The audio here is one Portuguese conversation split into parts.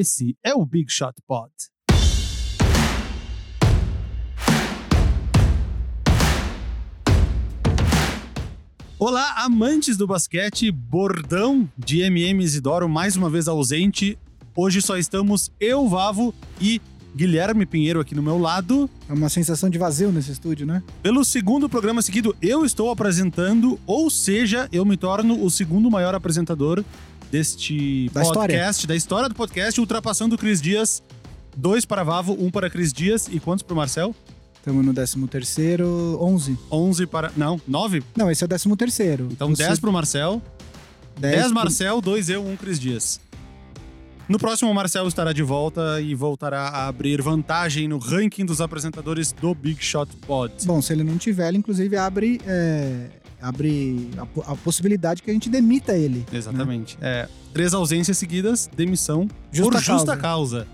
Esse é o Big Shot Pod. Olá, amantes do basquete, bordão de MM Isidoro mais uma vez ausente. Hoje só estamos eu, Vavo e Guilherme Pinheiro aqui no meu lado. É uma sensação de vazio nesse estúdio, né? Pelo segundo programa seguido, eu estou apresentando, ou seja, eu me torno o segundo maior apresentador deste Da história. podcast, da história do podcast, ultrapassando o Cris Dias. Dois para Vavo, um para Cris Dias e quantos para o Marcel? Estamos no 13 terceiro, 11. 11 para... Não, 9? Não, esse é o 13 terceiro. Então 10 para o Marcel, 10 Marcel, 2 eu, 1 Cris Dias. No próximo, o Marcel estará de volta e voltará a abrir vantagem no ranking dos apresentadores do Big Shot Pod. Bom, se ele não tiver, ele inclusive abre, é, abre a, a possibilidade que a gente demita ele. Exatamente. É, três ausências seguidas, demissão Justa por justa causa. causa.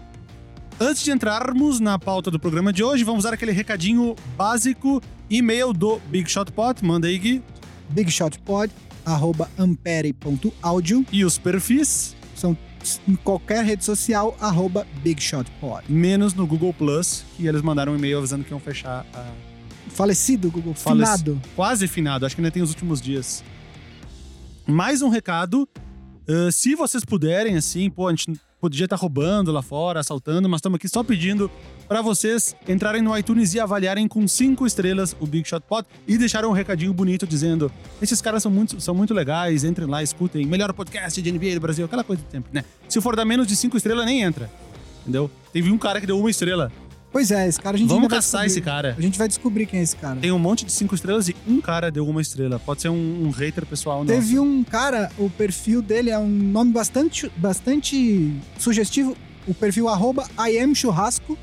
Antes de entrarmos na pauta do programa de hoje, vamos dar aquele recadinho básico. E-mail do Big Shot Pod, manda aí, Gui. Bigshotpod, arroba ampere.audio. E os perfis, São em qualquer rede social, arroba bigshotpod. menos no Google Plus, que eles mandaram um e-mail avisando que iam fechar a Falecido, Google. Faleci- Finado. quase finado, acho que ainda tem os últimos dias. Mais um recado. ah, se vocês puderem, assim, pô, a gente podia estar roubando lá fora, assaltando, mas estamos aqui só pedindo para vocês entrarem no iTunes e avaliarem com cinco estrelas o Big Shot Pod e deixarem um recadinho bonito dizendo: esses caras são muito, são muito legais, entrem lá, escutem, melhor podcast de NBA do Brasil, aquela coisa do tempo, né? Se for dar menos de cinco estrelas, nem entra. Entendeu? Teve um cara que deu uma estrela. Pois é, esse cara a gente Vamos caçar esse cara. A gente vai descobrir quem é esse cara. Tem um monte de cinco estrelas e um cara deu uma estrela. Pode ser um, um hater pessoal, não. Teve um cara, o perfil dele é um nome bastante, bastante sugestivo, o perfil arroba IamChurrasco,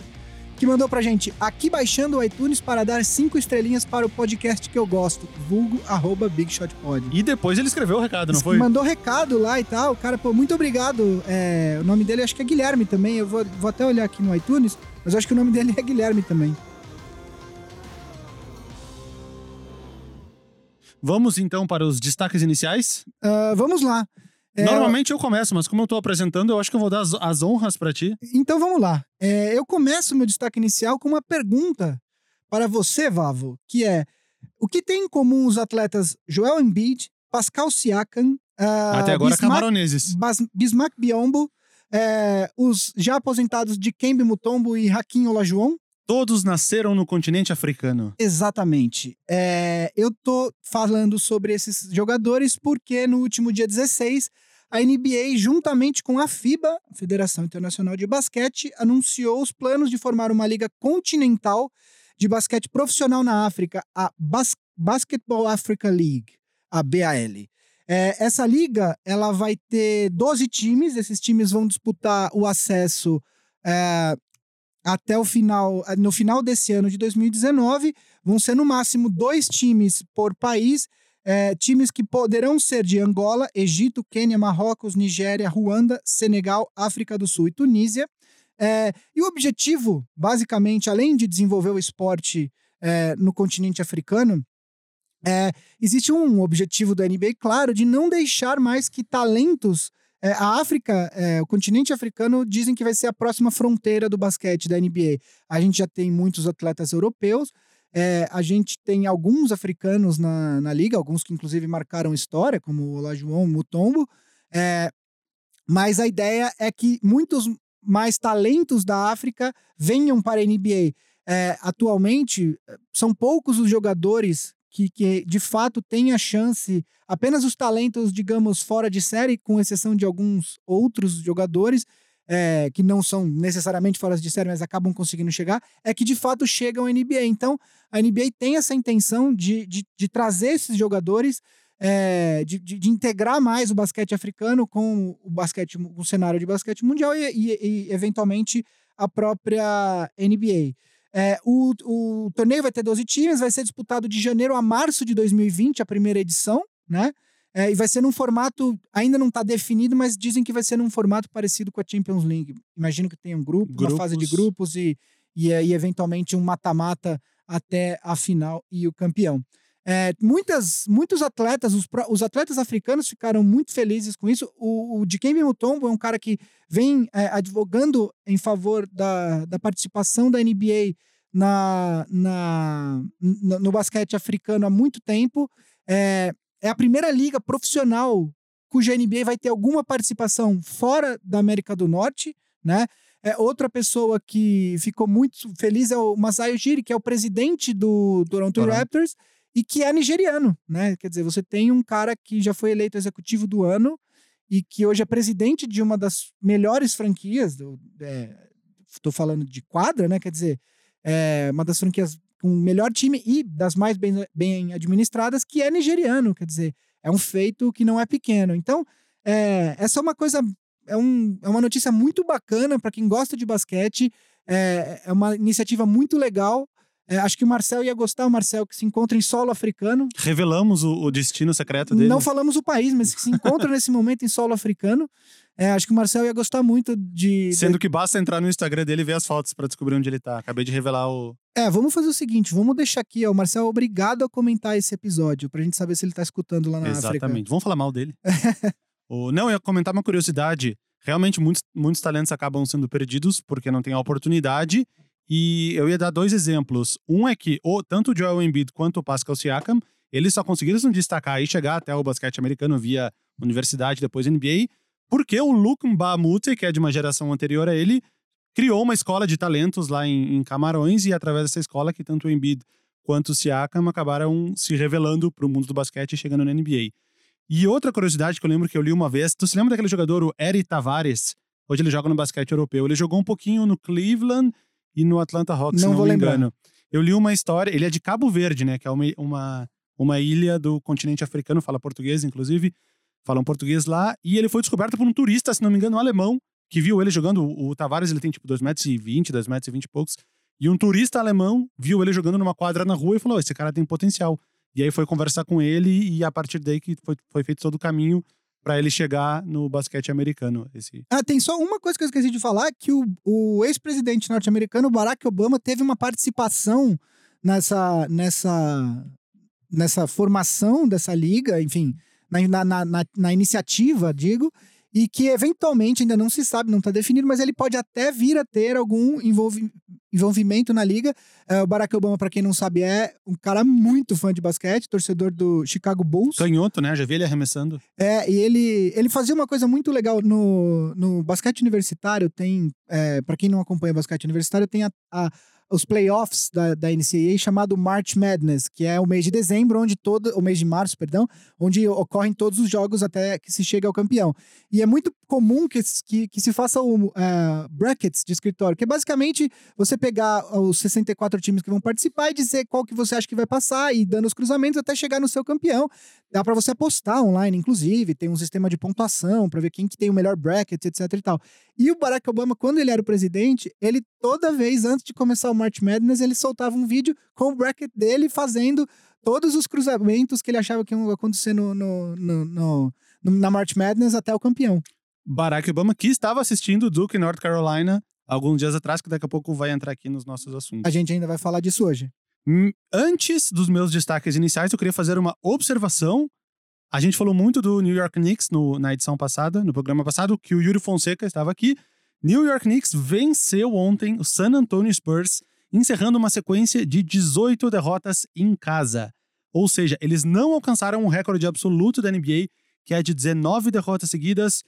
que mandou pra gente, aqui baixando o iTunes para dar cinco estrelinhas para o podcast que eu gosto, vulgo arroba BigShotPod. E depois ele escreveu o recado, não foi? Mandou recado lá e tal, cara, pô, muito obrigado. É, o nome dele acho que é Guilherme também, eu vou, vou até olhar aqui no iTunes, mas acho que o nome dele é Guilherme também. Vamos então para os destaques iniciais. Ah, vamos lá. É, Normalmente eu começo, mas como eu tô apresentando, eu acho que eu vou dar as, as honras pra ti. Então vamos lá. É, eu começo meu destaque inicial com uma pergunta para você, Vavo, que é: o que tem em comum os atletas Joel Embiid, Pascal Siakam, ah, Até agora, Bismack, camaroneses. Bas- Bismack Biombo, é, os já aposentados de Kembe Mutombo e Hakim Olajuwon? Todos nasceram no continente africano. Exatamente. É, eu tô falando sobre esses jogadores porque no último dia 16, a NBA, juntamente com a FIBA, Federação Internacional de Basquete, anunciou os planos de formar uma liga continental de basquete profissional na África, a Bas Basketball Africa League, a BAL. É, essa liga ela vai ter 12 times, esses times vão disputar o acesso é, até o final, no final desse ano de 2019, vão ser no máximo dois times por país, eh, times que poderão ser de Angola, Egito, Quênia, Marrocos, Nigéria, Ruanda, Senegal, África do Sul e Tunísia. Eh, e o objetivo, basicamente, além de desenvolver o esporte eh, no continente africano, eh, existe um objetivo da NBA, claro, de não deixar mais que talentos é, a África, é, o continente africano, dizem que vai ser a próxima fronteira do basquete da NBA. A gente já tem muitos atletas europeus, é, a gente tem alguns africanos na, na liga, alguns que inclusive marcaram história, como o Olajuwon, Mutombo, é, mas a ideia é que muitos mais talentos da África venham para a NBA. É, atualmente, são poucos os jogadores que, que de fato têm a chance, apenas os talentos, digamos, fora de série, com exceção de alguns outros jogadores, é, que não são necessariamente fora de série, mas acabam conseguindo chegar, é que de fato chegam à NBA. Então, a NBA tem essa intenção de, de, de trazer esses jogadores, é, de, de, de integrar mais o basquete africano com o basquete, o cenário de basquete mundial e, e- e, eventualmente a própria NBA. É, o, o torneio vai ter 12 times, vai ser disputado de janeiro a março de 2020, a primeira edição, né? É, e vai ser num formato, ainda não está definido, mas dizem que vai ser num formato parecido com a Champions League. Imagino que tenha um grupo, uma fase de Grupos. grupos e, e, aí, eventualmente um mata-mata até a final e o campeão. É, muitas, muitos atletas, os, os atletas africanos ficaram muito felizes com isso. O, o Dikembe Mutombo é um cara que vem é, advogando em favor da, da participação da NBA na, na, no, no basquete africano há muito tempo. É, é a primeira liga profissional cuja NBA vai ter alguma participação fora da América do Norte, né? É, outra pessoa que ficou muito feliz é o Masai Ujiri, que é o presidente do Toronto. Raptors e que é nigeriano, né? Quer dizer, você tem um cara que já foi eleito executivo do ano e que hoje é presidente de uma das melhores franquias, do, é, falando de quadra, né? Quer dizer, é uma das franquias com o melhor time e das mais bem, bem administradas, que é nigeriano, quer dizer, é um feito que não é pequeno. Então, é, essa é uma coisa, é, um, é uma notícia muito bacana para quem gosta de basquete, é, é uma iniciativa muito legal. É, acho que o Marcel ia gostar, o Marcel que se encontra em solo africano. Revelamos o, o destino secreto dele. Não falamos o país, mas que se encontra nesse momento em solo africano. É, acho que o Marcel ia gostar muito de. Sendo que basta entrar no Instagram dele e ver as fotos pra descobrir onde ele tá. Acabei de revelar o. É, vamos fazer o seguinte: vamos deixar aqui, ó, o Marcel é obrigado a comentar esse episódio, pra gente saber se ele tá escutando lá na África. Exatamente. Vamos falar mal dele. o... Não, eu ia comentar uma curiosidade. Realmente, muitos, muitos talentos acabam sendo perdidos porque não tem a oportunidade. E eu ia dar dois exemplos. Um é que o, tanto o Joel Embiid quanto o Pascal Siakam, eles só conseguiram se destacar e chegar até o basquete americano via universidade, depois NBA, porque o Luke Mbamute, que é de uma geração anterior a ele, criou uma escola de talentos lá em, em Camarões e através dessa escola que tanto o Embiid quanto o Siakam acabaram se revelando para o mundo do basquete e chegando na NBA. E outra curiosidade que eu lembro que eu li uma vez, tu se lembra daquele jogador, o Eri Tavares? Hoje ele joga no basquete europeu. Ele jogou um pouquinho no Cleveland e no Atlanta Hawks, Não se não vou me lembrar. engano. Eu li uma história, ele é de Cabo Verde, né, que é uma, uma, uma ilha do continente africano, fala português, inclusive, fala um português lá, e ele foi descoberto por um turista, se não me engano, um alemão, que viu ele jogando, o, o Tavares, ele tem tipo 2,20 metros, 2,20 metros e 20 e poucos, e um turista alemão viu ele jogando numa quadra na rua e falou, esse cara tem potencial. E aí foi conversar com ele e a partir daí que foi, foi feito todo o caminho para ele chegar no basquete americano. Esse... Ah, tem só uma coisa que eu esqueci de falar, que o, o ex-presidente norte-americano, Barack Obama, teve uma participação nessa, nessa, nessa formação dessa liga, enfim, na, na, na- na- na iniciativa, digo, e que eventualmente ainda não se sabe, não está definido, mas ele pode até vir a ter algum envolvi- envolvimento na liga. É, o Barack Obama, para quem não sabe, é um cara muito fã de basquete, torcedor do Chicago Bulls. Canhoto, né? Já vi ele arremessando. É, e ele, ele fazia uma coisa muito legal no, no basquete universitário. Tem, é, para quem não acompanha basquete universitário, tem a, a- os playoffs da, da NCAA chamado March Madness, que é o mês de dezembro, onde todo, o mês de março, perdão, onde ocorrem todos os jogos até que se chegue ao campeão. E é muito comum que, que, que se façam é, brackets de escritório, que é basicamente você pegar os 64 times que vão participar e dizer qual que você acha que vai passar e dando os cruzamentos até chegar no seu campeão. Dá para você apostar online, inclusive, tem um sistema de pontuação para ver quem que tem o melhor bracket, etc e tal. E o Barack Obama, quando ele era o presidente, ele toda vez antes de começar o March Madness, ele soltava um vídeo com o bracket dele fazendo todos os cruzamentos que ele achava que iam acontecer no, no- no- no- na March Madness até o campeão. Barack Obama, que estava assistindo o Duke North Carolina alguns dias atrás, que daqui a pouco vai entrar aqui nos nossos assuntos. A gente ainda vai falar disso hoje. Hum, Antes dos meus destaques iniciais, eu queria fazer uma observação. A gente falou muito do New York Knicks no- na edição passada, no programa passado, que o Yuri Fonseca estava aqui. New York Knicks venceu ontem o San Antonio Spurs, encerrando uma sequência de 18 derrotas em casa. Ou seja, eles não alcançaram o recorde absoluto da NBA, que é de 19 derrotas seguidas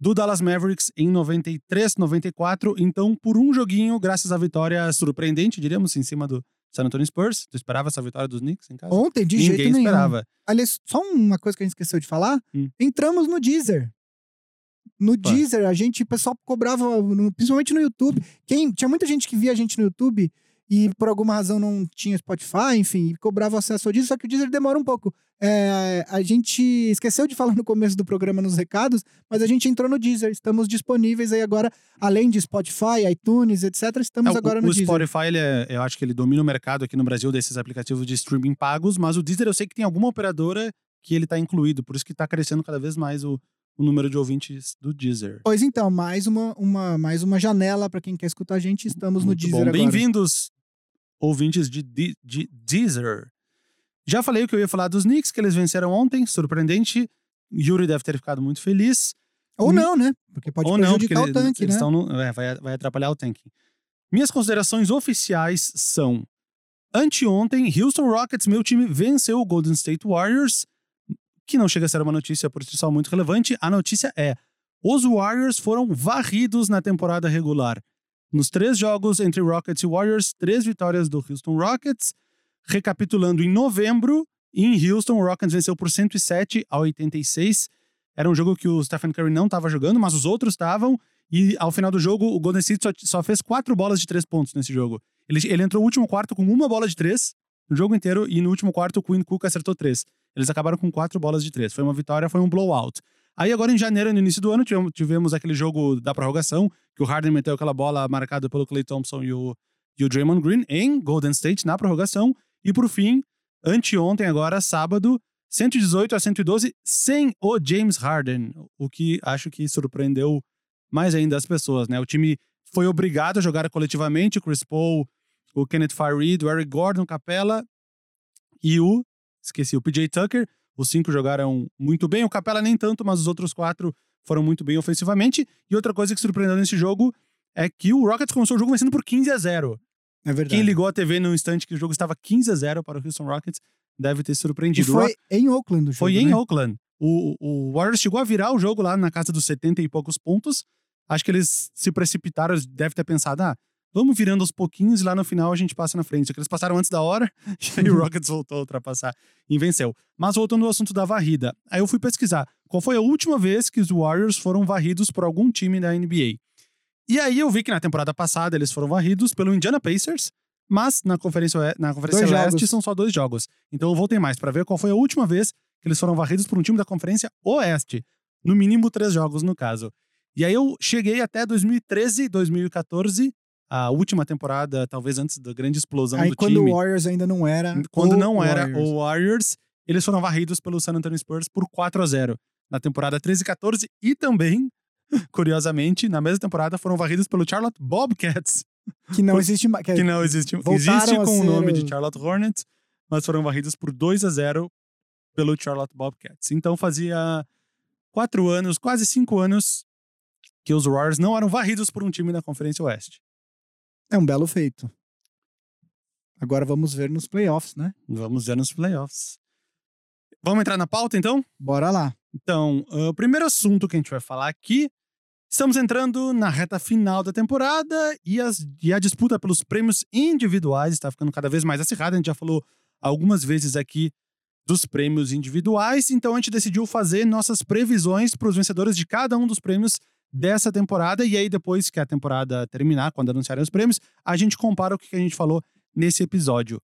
do Dallas Mavericks em 93, 94. Então, por um joguinho, graças à vitória surpreendente, diríamos, em cima do San Antonio Spurs. Tu esperava essa vitória dos Knicks em casa? Ontem, de Ninguém jeito nenhum. esperava. Aliás, só uma coisa que a gente esqueceu de falar. Hum. Entramos no Deezer. No Pá. Deezer, a gente, o pessoal cobrava, no- principalmente no YouTube. Quem, tinha muita gente que via a gente no YouTube e por alguma razão não tinha Spotify, enfim, e cobrava acesso ao Deezer, só que o Deezer demora um pouco. É, a gente esqueceu de falar no começo do programa nos recados, mas a gente entrou no Deezer. Estamos disponíveis aí agora, além de Spotify, iTunes, etc. Estamos É, o- agora o, no o Deezer. Spotify, ele é- eu acho que ele domina o mercado aqui no Brasil desses aplicativos de streaming pagos, mas o Deezer eu sei que tem alguma operadora que ele tá incluído, por isso que tá crescendo cada vez mais o, o número de ouvintes do Deezer. Pois então, mais uma, uma, mais uma janela para quem quer escutar a gente. Estamos no Muito Deezer bom. agora. Bem-vindos, ouvintes de, Di- de Deezer. Já falei o que eu ia falar dos Knicks, que eles venceram ontem, surpreendente. Yuri deve ter ficado muito feliz. Ou não, né? Porque pode Ou não, porque prejudicar o tanque, né? no- é, vai, vai atrapalhar o tanque. Minhas considerações oficiais são: anteontem, Houston Rockets, meu time, venceu o Golden State Warriors, que não chega a ser uma notícia por si só muito relevante. A notícia é: os Warriors foram varridos na temporada regular. Nos três jogos entre Rockets e Warriors, três vitórias do Houston Rockets. Recapitulando, em novembro, em Houston, o Rockets venceu por 107 a 86. Era um jogo que o Stephen Curry não estava jogando, mas os outros estavam. E ao final do jogo, o Golden State só, só fez quatro bolas de três pontos nesse jogo. Ele, ele entrou no último quarto com uma bola de três no jogo inteiro, e no último quarto o Quinn Cook acertou três. Eles acabaram com quatro bolas de três. Foi uma vitória, foi um blowout. Aí agora em janeiro, no início do ano, tivemos, tivemos aquele jogo da prorrogação, que o Harden meteu aquela bola marcada pelo Clay Thompson e o, e o Draymond Green em Golden State na prorrogação. E por fim, anteontem agora, sábado, 118 a 112, sem o James Harden, o que acho que surpreendeu mais ainda as pessoas, né? O time foi obrigado a jogar coletivamente, o Chris Paul, o Kenneth Farid, o Eric Gordon, Capella e o, esqueci, o PJ Tucker. Os cinco jogaram muito bem, o Capella nem tanto, mas os outros quatro foram muito bem ofensivamente. E outra coisa que surpreendeu nesse jogo é que o Rockets começou o jogo vencendo por 15 a 0. É verdade. Quem ligou a TV no instante que o jogo estava 15 a 0 para o Houston Rockets deve ter E surpreendido. O foi em Oakland o jogo, foi em né? Oakland. O, o Warriors chegou a virar o jogo lá na casa dos 70 e poucos pontos. Acho que eles se precipitaram, devem ter pensado, ah, vamos virando aos pouquinhos e lá no final a gente passa na frente. Só que eles passaram antes da hora e aí o Rockets voltou a ultrapassar e venceu. Mas voltando ao assunto da varrida, aí eu fui pesquisar qual foi a última vez que os Warriors foram varridos por algum time da NBA. E aí eu vi que na temporada passada eles foram varridos pelo Indiana Pacers, mas na Conferência, na conferência Dois Leste jogos. são só dois jogos. Então eu voltei mais pra ver qual foi a última vez que eles foram varridos por um time da Conferência Oeste. No mínimo três jogos, no caso. E aí eu cheguei até 2013, 2014, a última temporada, talvez antes da grande explosão Aí do quando time. o Warriors ainda não era. Quando não era Warriors. o Warriors, eles foram varridos pelo San Antonio Spurs por 4 a 0 na temporada 13 e 14 e também, curiosamente, na mesma temporada foram varridos pelo Charlotte Bobcats, Que não existe mais. que não existe, existe com o ser nome o- de Charlotte Hornets, mas foram varridos por 2 a 0 pelo Charlotte Bobcats. Então fazia quatro anos, quase cinco anos, que os Warriors não eram varridos por um time da Conferência Oeste. É um belo feito. Agora vamos ver nos playoffs, né? Vamos ver nos playoffs. Vamos entrar na pauta, então? Bora lá. Então, ah, o primeiro assunto que a gente vai falar aqui, estamos entrando na reta final da temporada e, as- e a disputa pelos prêmios individuais está ficando cada vez mais acirrada. A gente já falou algumas vezes aqui dos prêmios individuais, então a gente decidiu fazer nossas previsões para os vencedores de cada um dos prêmios dessa temporada e aí depois que a temporada terminar, quando anunciarem os prêmios, a gente compara o que a gente falou nesse episódio.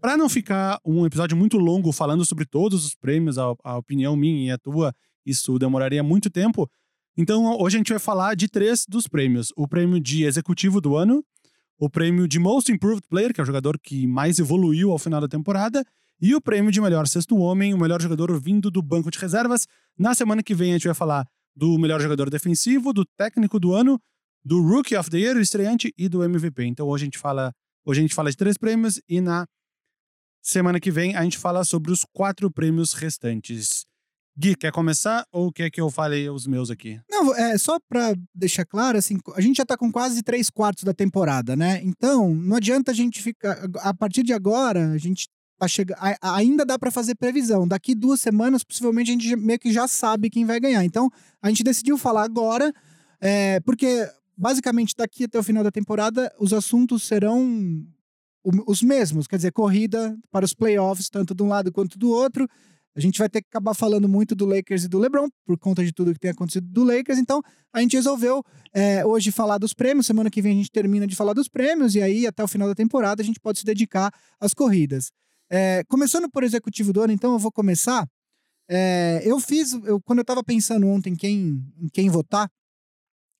Para não ficar um episódio muito longo falando sobre todos os prêmios, a, a opinião minha e a tua, isso demoraria muito tempo. Então, hoje a gente vai falar de três dos prêmios: o prêmio de executivo do ano, o prêmio de Most Improved Player, que é o jogador que mais evoluiu ao final da temporada, e o prêmio de melhor sexto homem, o melhor jogador vindo do banco de reservas. Na semana que vem a gente vai falar do melhor jogador defensivo, do técnico do ano, do Rookie of the Year, o estreante, e do MVP. Então hoje a gente fala, hoje a gente fala de três prêmios e na semana que vem a gente fala sobre os quatro prêmios restantes. Gui, quer começar ou quer que eu fale os meus aqui? Não, é só pra deixar claro, assim, a gente já tá com quase três quartos da temporada, né? Então, não adianta a gente ficar. A partir de agora, a gente Ainda dá pra fazer previsão. Daqui duas semanas, possivelmente, a gente meio que já sabe quem vai ganhar. Então, a gente decidiu falar agora, é, porque basicamente daqui até o final da temporada, os assuntos serão os mesmos, quer dizer, corrida para os playoffs, tanto de um lado quanto do outro. A gente vai ter que acabar falando muito do Lakers e do LeBron, por conta de tudo que tem acontecido do Lakers. Então, a gente resolveu é, hoje falar dos prêmios. Semana que vem a gente termina de falar dos prêmios. E aí, até o final da temporada, a gente pode se dedicar às corridas. É, começando por executivo do ano, então, eu vou começar. É, eu fiz, eu, quando eu estava pensando ontem em quem, em quem votar,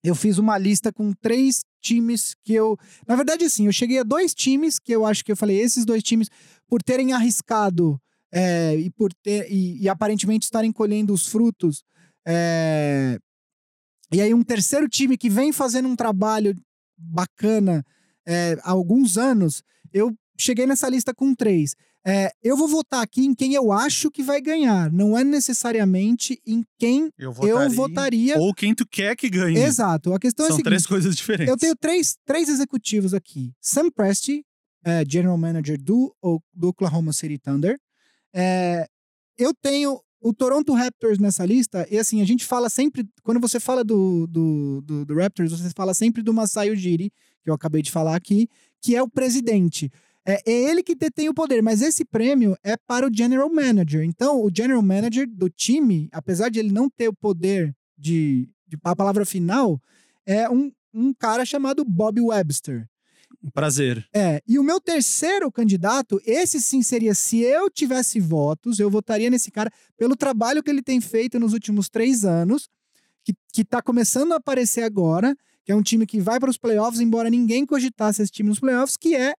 eu fiz uma lista com três times que eu. Na verdade, assim, eu cheguei a dois times que eu acho que eu falei, esses dois times, por terem arriscado é, e por ter e, e aparentemente estarem colhendo os frutos. é, e aí um terceiro time que vem fazendo um trabalho bacana é, há alguns anos, eu cheguei nessa lista com três. É, eu vou votar aqui em quem eu acho que vai ganhar. Não é necessariamente em quem Eu eu votaria. Ou quem tu quer que ganhe. Exato. A questão é a São seguinte. três coisas diferentes. Eu tenho três, três executivos aqui. Sam Presti, é, General Manager do, do Oklahoma City Thunder. É, eu tenho o Toronto Raptors nessa lista, e assim, a gente fala sempre, quando você fala do, do, do, do Raptors, você fala sempre do Masai Ujiri, que eu acabei de falar aqui, que é o presidente. É, é ele que detém o poder, mas esse prêmio é para o General Manager. Então, o General Manager do time, apesar de ele não ter o poder de, de a palavra final, é um, um cara chamado Bob Webster. Prazer. É, e o meu terceiro candidato, esse sim seria, se eu tivesse votos, eu votaria nesse cara pelo trabalho que ele tem feito nos últimos três anos, que, que tá começando a aparecer agora, que é um time que vai para os playoffs, embora ninguém cogitasse esse time nos playoffs, que é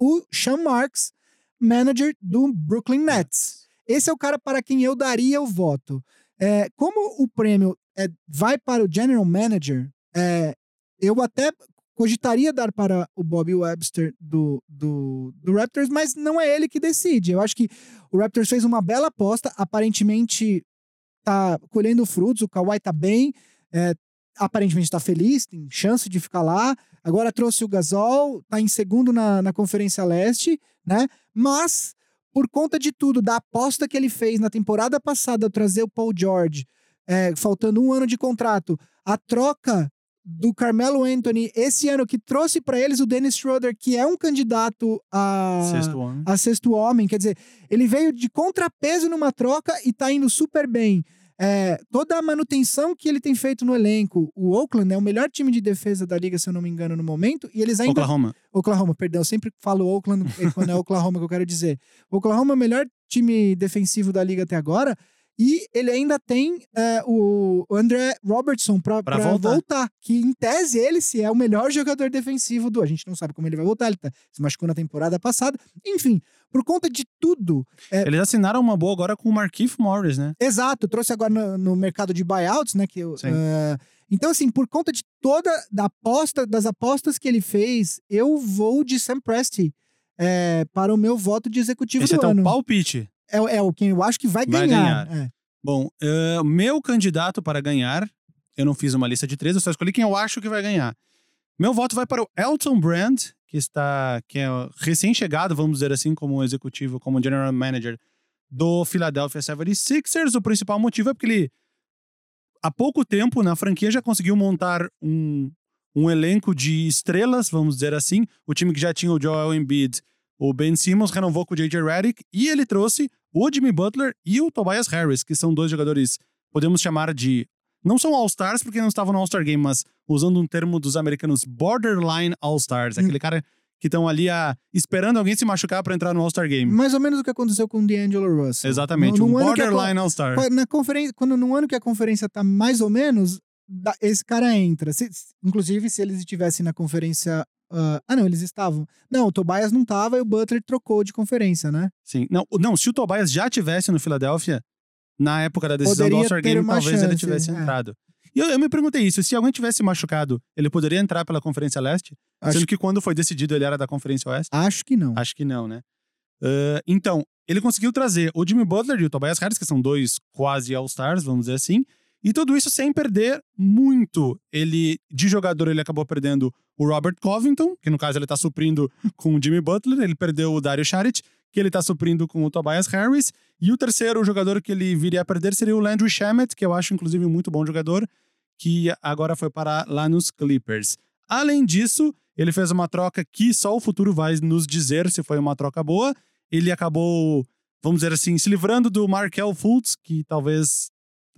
o Sean Marks, manager do Brooklyn Nets. Esse é o cara para quem eu daria o voto. É, como o prêmio é, vai para o General Manager, é, eu até cogitaria dar para o Bobby Webster do, do, do Raptors, mas não é ele que decide. Eu acho que o Raptors fez uma bela aposta, aparentemente tá colhendo frutos, o Kawhi tá bem, é, aparentemente tá feliz, tem chance de ficar lá. Agora trouxe o Gasol, tá em segundo na, na Conferência Leste, né? Mas, por conta de tudo, da aposta que ele fez na temporada passada ao trazer o Paul George, é, faltando um ano de contrato, a troca do Carmelo Anthony esse ano que trouxe para eles o Dennis Schroeder, que é um candidato a Sexto homem. a sexto homem, quer dizer, ele veio de contrapeso numa troca e tá indo super bem. É, toda a manutenção que ele tem feito no elenco, o Oakland é o melhor time de defesa da liga, se eu não me engano, no momento, e eles ainda Oklahoma. Oklahoma, perdão, eu sempre falo Oakland quando é Oklahoma que eu quero dizer. O Oklahoma é o melhor time defensivo da liga até agora. E ele ainda tem é, o André Robertson para Pra voltar. voltar. Que em tese ele se é o melhor jogador defensivo do. A gente não sabe como ele vai voltar, ele tá, se machucou na temporada passada. Enfim, por conta de tudo. é, Eles assinaram uma boa agora com o Markif Morris, né? Exato, trouxe agora no, no mercado de buyouts, né? Que, Sim. eh, então, assim, por conta de toda da aposta, das apostas que ele fez, eu vou de Sam Presti eh, para o meu voto de executivo Esse é do teu ano. palpite. É, é o quem eu acho que vai Vai ganhar. ganhar. É. Bom, eh, meu candidato para ganhar, eu não fiz uma lista de três, eu só escolhi quem eu acho que vai ganhar. Meu voto vai para o Elton Brand, que está, que é recém-chegado, vamos dizer assim, como executivo, como general manager do Philadelphia 76ers. O principal motivo é porque ele, há pouco tempo na franquia, já conseguiu montar um, um elenco de estrelas, vamos dizer assim. O time que já tinha o Joel Embiid, o Ben Simmons renovou com o J.J. Redick e ele trouxe o Jimmy Butler e o Tobias Harris, que são dois jogadores, podemos chamar de. Não são All-Stars porque não estavam no All-Star Game, mas usando um termo dos americanos, borderline All-Stars. Hum. Aquele cara que estão ali a, esperando alguém se machucar para entrar no All-Star Game. Mais ou menos o que aconteceu com o D'Angelo Russell. Exatamente, No- um borderline All-Star. Na conferência, quando num ano que a conferência tá mais ou menos, da- esse cara entra. Se- inclusive, se eles estivessem na conferência. Ah, ah, não, eles estavam. Não, o Tobias não tava e o Butler trocou de conferência, né? Sim. Não, não, se o Tobias já tivesse no Philadelphia, na época da decisão Poderia do All-Star Game, talvez ele chance, tivesse é. entrado. E eu, eu me perguntei isso: se alguém tivesse machucado, ele poderia entrar pela Conferência Leste? Acho, Sendo que quando foi decidido ele era da Conferência Oeste? acho que não. Acho que não, né? Ah, então, ele conseguiu trazer o Jimmy Butler e o Tobias Harris, que são dois quase All-Stars, vamos dizer assim. E tudo isso sem perder muito. Ele, de jogador, ele acabou perdendo o Robert Covington, que no caso ele tá suprindo com o Jimmy Butler. Ele perdeu o Dario Saric, que ele tá suprindo com o Tobias Harris. E o terceiro jogador que ele viria a perder seria o Landry Shamet, que eu acho, inclusive, muito bom jogador, que agora foi parar lá nos Clippers. Além disso, ele fez uma troca que só o futuro vai nos dizer se foi uma troca boa. Ele acabou, vamos dizer assim, se livrando do Markel Fultz, que talvez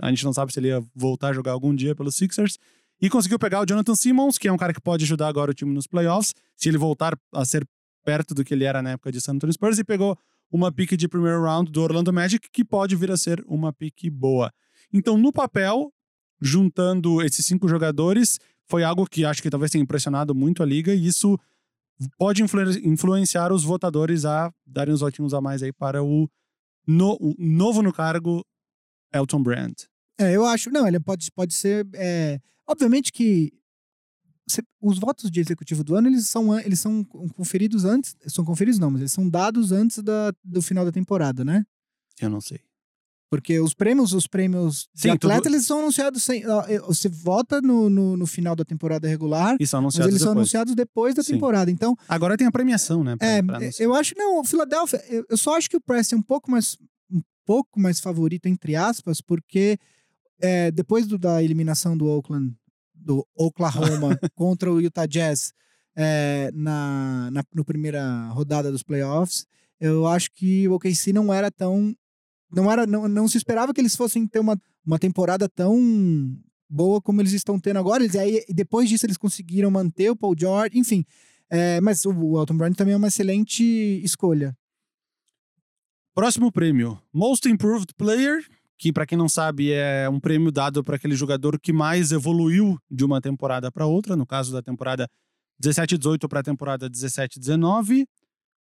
a gente não sabe se ele ia voltar a jogar algum dia pelos Sixers. E conseguiu pegar o Jonathan Simmons, que é um cara que pode ajudar agora o time nos playoffs, se ele voltar a ser perto do que ele era na época de San Antonio Spurs. E pegou uma pick de primeiro round do Orlando Magic, que pode vir a ser uma pick boa. Então, no papel, juntando esses cinco jogadores, foi algo que acho que talvez tenha impressionado muito a liga, e isso pode influ- influenciar os votadores a darem os votinhos a mais aí para o, no- o novo no cargo Elton Brand. É, eu acho. Não, ele pode, pode ser. é, obviamente que os votos de executivo do ano, eles são, eles são conferidos antes. São conferidos, não, mas eles são dados antes da, do final da temporada, né? Eu não sei. Porque os prêmios, os prêmios de Sim, atleta, tudo- eles são anunciados sem. Você vota no, no, no final da temporada regular, E são mas anunciados eles são depois. anunciados depois da Sim. temporada. Então, Agora tem a premiação, né? pra- é, pra eu acho não, o Philadelphia, eu, eu só acho que o Preston é um pouco mais um pouco mais favorito entre aspas, porque é, depois do- da eliminação do Oakland, do Oklahoma contra o Utah Jazz é, na, na no primeira rodada dos playoffs, eu acho que o OKC não era tão não era não, não se esperava que eles fossem ter uma, uma temporada tão boa como eles estão tendo agora. Eles, aí, depois disso, eles conseguiram manter o Paul George, enfim. É, mas o, Elton Brand também é uma excelente escolha. Próximo prêmio, Most Improved Player, que pra quem não sabe é um prêmio dado para aquele jogador que mais evoluiu de uma temporada para outra, no caso da temporada 17-18 para a temporada 17-19.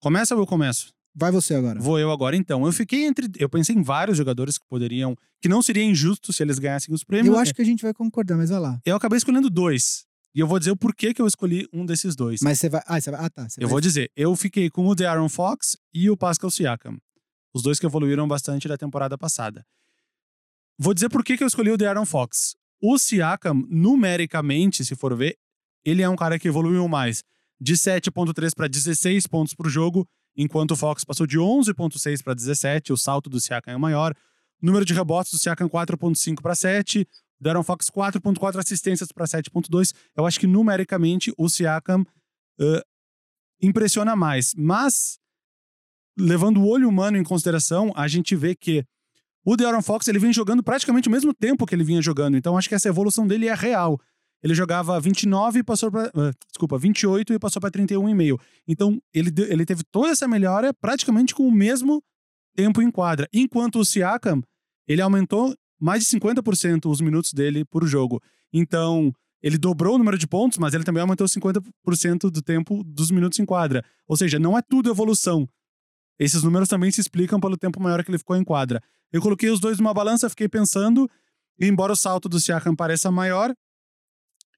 Começa ou eu começo? Vai você agora. Vou eu agora então. Eu fiquei entre, eu pensei em vários jogadores que poderiam, que não seria injusto se eles ganhassem os prêmios. Eu acho que a gente vai concordar, mas vai lá. Eu acabei escolhendo dois. E eu vou dizer o porquê que eu escolhi um desses dois. Mas você vai. Ah, você vai. Ah tá. Eu vai- vou dizer, eu fiquei com o De'Aaron Fox e o Pascal Siakam. Os dois que evoluíram bastante da temporada passada. Vou dizer por que eu escolhi o De'Aaron Fox. O Siakam, numericamente, se for ver, ele é um cara que evoluiu mais. De 7.3 para 16 pontos por jogo, enquanto o Fox passou de 11.6 para 17, o salto do Siakam é maior. Número de rebotes do Siakam 4.5 para 7, De'Aaron Fox 4.4 assistências para 7.2. Eu acho que numericamente o Siakam ãh, impressiona mais. Mas, levando o olho humano em consideração, a gente vê que o De'Aaron Fox ele vem jogando praticamente o mesmo tempo que ele vinha jogando. Então, acho que essa evolução dele é real. Ele jogava 29 e passou para. desculpa, 28 e passou para 31,5. Então, ele, ele teve toda essa melhora praticamente com o mesmo tempo em quadra. Enquanto o Siakam, ele aumentou mais de 50% os minutos dele por jogo. Então, ele dobrou o número de pontos, mas ele também aumentou 50% do tempo dos minutos em quadra. Ou seja, não é tudo evolução. Esses números também se explicam pelo tempo maior que ele ficou em quadra. Eu coloquei os dois numa balança, fiquei pensando, e embora o salto do Siakam pareça maior,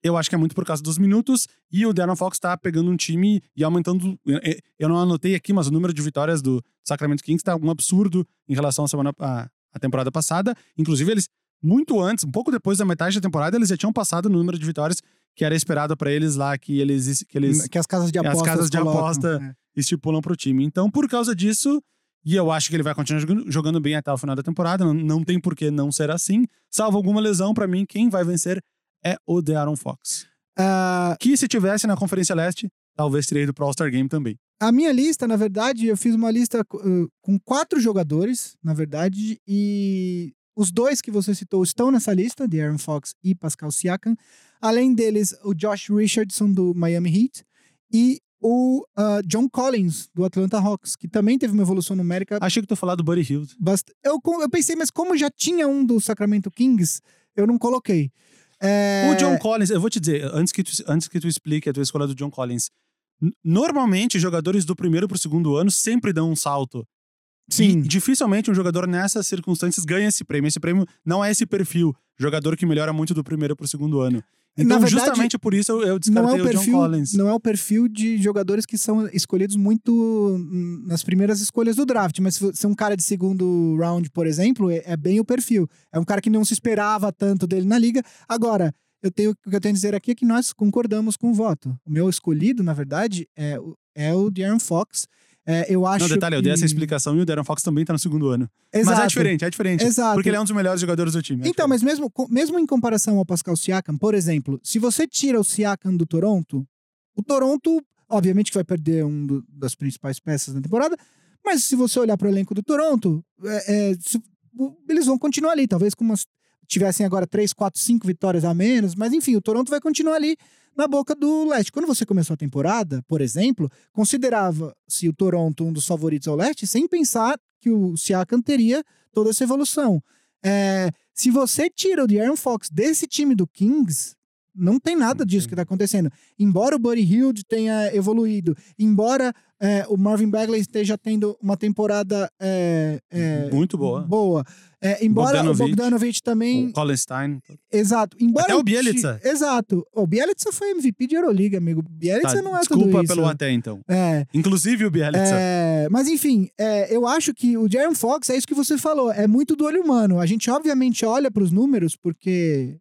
eu acho que é muito por causa dos minutos, e o Darren Fox tá pegando um time e aumentando. Eu não anotei aqui, mas o número de vitórias do Sacramento Kings tá um absurdo em relação à semana à, à temporada passada. Inclusive, eles, muito antes, um pouco depois da metade da temporada, eles já tinham passado o número de vitórias que era esperado para eles lá, que eles, que eles Que as casas de as apostas. casas de colocam, aposta- é. Estipulam pro time. Então, por causa disso, e eu acho que ele vai continuar jogando, bem até o final da temporada, não, não tem por que não ser assim. Salvo alguma lesão, pra mim, quem vai vencer é o De'Aaron Fox. Ah, Que se tivesse na Conferência Leste, talvez teria ido pro All-Star Game também. a minha lista, na verdade, eu fiz uma lista uh, com quatro jogadores, na verdade, e os dois que você citou estão nessa lista, de Aaron Fox e Pascal Siakam. Além deles, o Josh Richardson, do Miami Heat, e o ah, John Collins, do Atlanta Hawks, que também teve uma evolução numérica Achei que tu falar do Buddy Hield. bast... eu, eu pensei, mas como já tinha um do Sacramento Kings, eu não coloquei. É, O John Collins, eu vou te dizer, antes que tu, antes que tu explique a tua escolha do John Collins. Normalmente, jogadores do primeiro pro segundo ano sempre dão um salto. Sim. E dificilmente um jogador nessas circunstâncias ganha esse prêmio. Esse prêmio não é esse perfil, jogador que melhora muito do primeiro pro segundo ano. Então, verdade, justamente por isso eu, eu não descartei é o o John perfil, Collins. não é o perfil de jogadores que são escolhidos muito nas primeiras escolhas do draft, mas se se um cara de segundo round, por exemplo, é, é bem o perfil. É um cara que não se esperava tanto dele na liga. Agora, eu tenho o que eu tenho a dizer aqui é que nós concordamos com o voto. O meu escolhido, na verdade, é, o- é o De'Aaron Fox. É, eu acho Não, detalhe, eu dei essa explicação e o Darren Fox também tá no segundo ano. Exato. Mas é diferente, é diferente. Exato. Porque ele é um dos melhores jogadores do time. é Então, diferente. mas mesmo, mesmo em comparação ao Pascal Siakam, por exemplo, se você tira o Siakam do Toronto, o Toronto, obviamente, que vai perder um do- das principais peças da temporada, mas se você olhar para o elenco do Toronto, é, é, se- eles vão continuar ali, talvez com umas. Tivessem agora 3, 4, 5 vitórias a menos, mas enfim, o Toronto vai continuar ali na boca do leste. Quando você começou a temporada, por exemplo, considerava-se o Toronto um dos favoritos ao leste, sem pensar que o Siakam teria toda essa evolução. É, se você tira o De'Aaron Fox desse time do Kings, Não tem nada disso que tá acontecendo. Embora o Buddy Hilde tenha evoluído, embora é, o Marvin Bagley esteja tendo uma temporada é, é, Muito boa. boa. É, embora o Bogdanovich também. O Stein. Exato. Embora Até o Bielitsa. Exato. O Bielitsa foi MVP de Euroliga, amigo. Bielitsa Tá, não é desculpa tudo isso. pelo até, então. É. Inclusive o Bielitsa. É, mas enfim, é, eu acho que o Jaron Fox é isso que você falou, é muito do olho humano. A gente obviamente olha para os números porque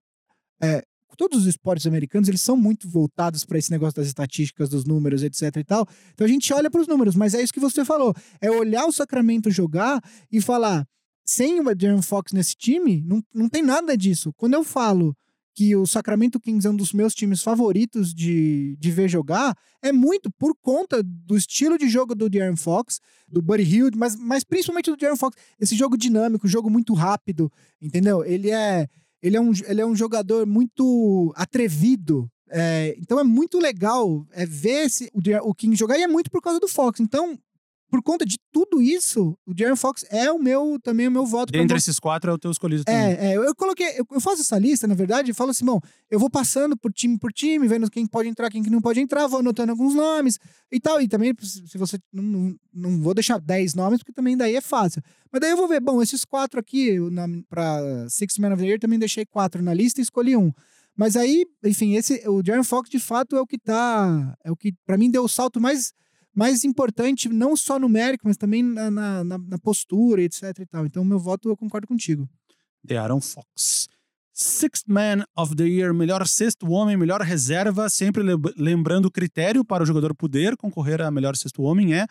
é, todos os esportes americanos eles são muito voltados para esse negócio das estatísticas, dos números, etc e tal. Então a gente olha para os números, mas é isso que você falou, é olhar o Sacramento jogar e falar sem o Jaron Fox nesse time, não, não tem nada disso. Quando eu falo que o Sacramento Kings é um dos meus times favoritos de, de ver jogar, é muito por conta do estilo de jogo do De'Aaron Fox, do Buddy Hield, mas, mas principalmente do De'Aaron Fox. Esse jogo dinâmico, jogo muito rápido, entendeu? Ele é, ele é, um, ele é um jogador muito atrevido. é, então é muito legal é, ver esse, o, o King jogar e é muito por causa do Fox. Então, por conta de tudo isso, o De'Aaron Fox é o meu também o meu voto. Dentre esses quatro é o teu escolhido também. é, é, eu coloquei, eu, eu faço essa lista, na verdade, e falo assim, bom, eu vou passando por time por time, vendo quem pode entrar, quem que não pode entrar, vou anotando alguns nomes e tal, e também, se você, não, não, não vou deixar 10 nomes, porque também daí é fácil. Mas daí eu vou ver, bom, esses quatro aqui, na, pra Six Man of the Year, também deixei quatro na lista e escolhi um. Mas aí, enfim, esse, o Jaron Fox, de fato, é o que tá, é o que, pra mim, deu o salto mais mais importante, não só numérico, mas também na, na, na- postura, etc e tal. Então, meu voto, eu concordo contigo. The Aaron Fox. Sixth Man of the Year, melhor sexto homem, melhor reserva. Sempre lem- lembrando o critério para o jogador poder concorrer a melhor sexto homem é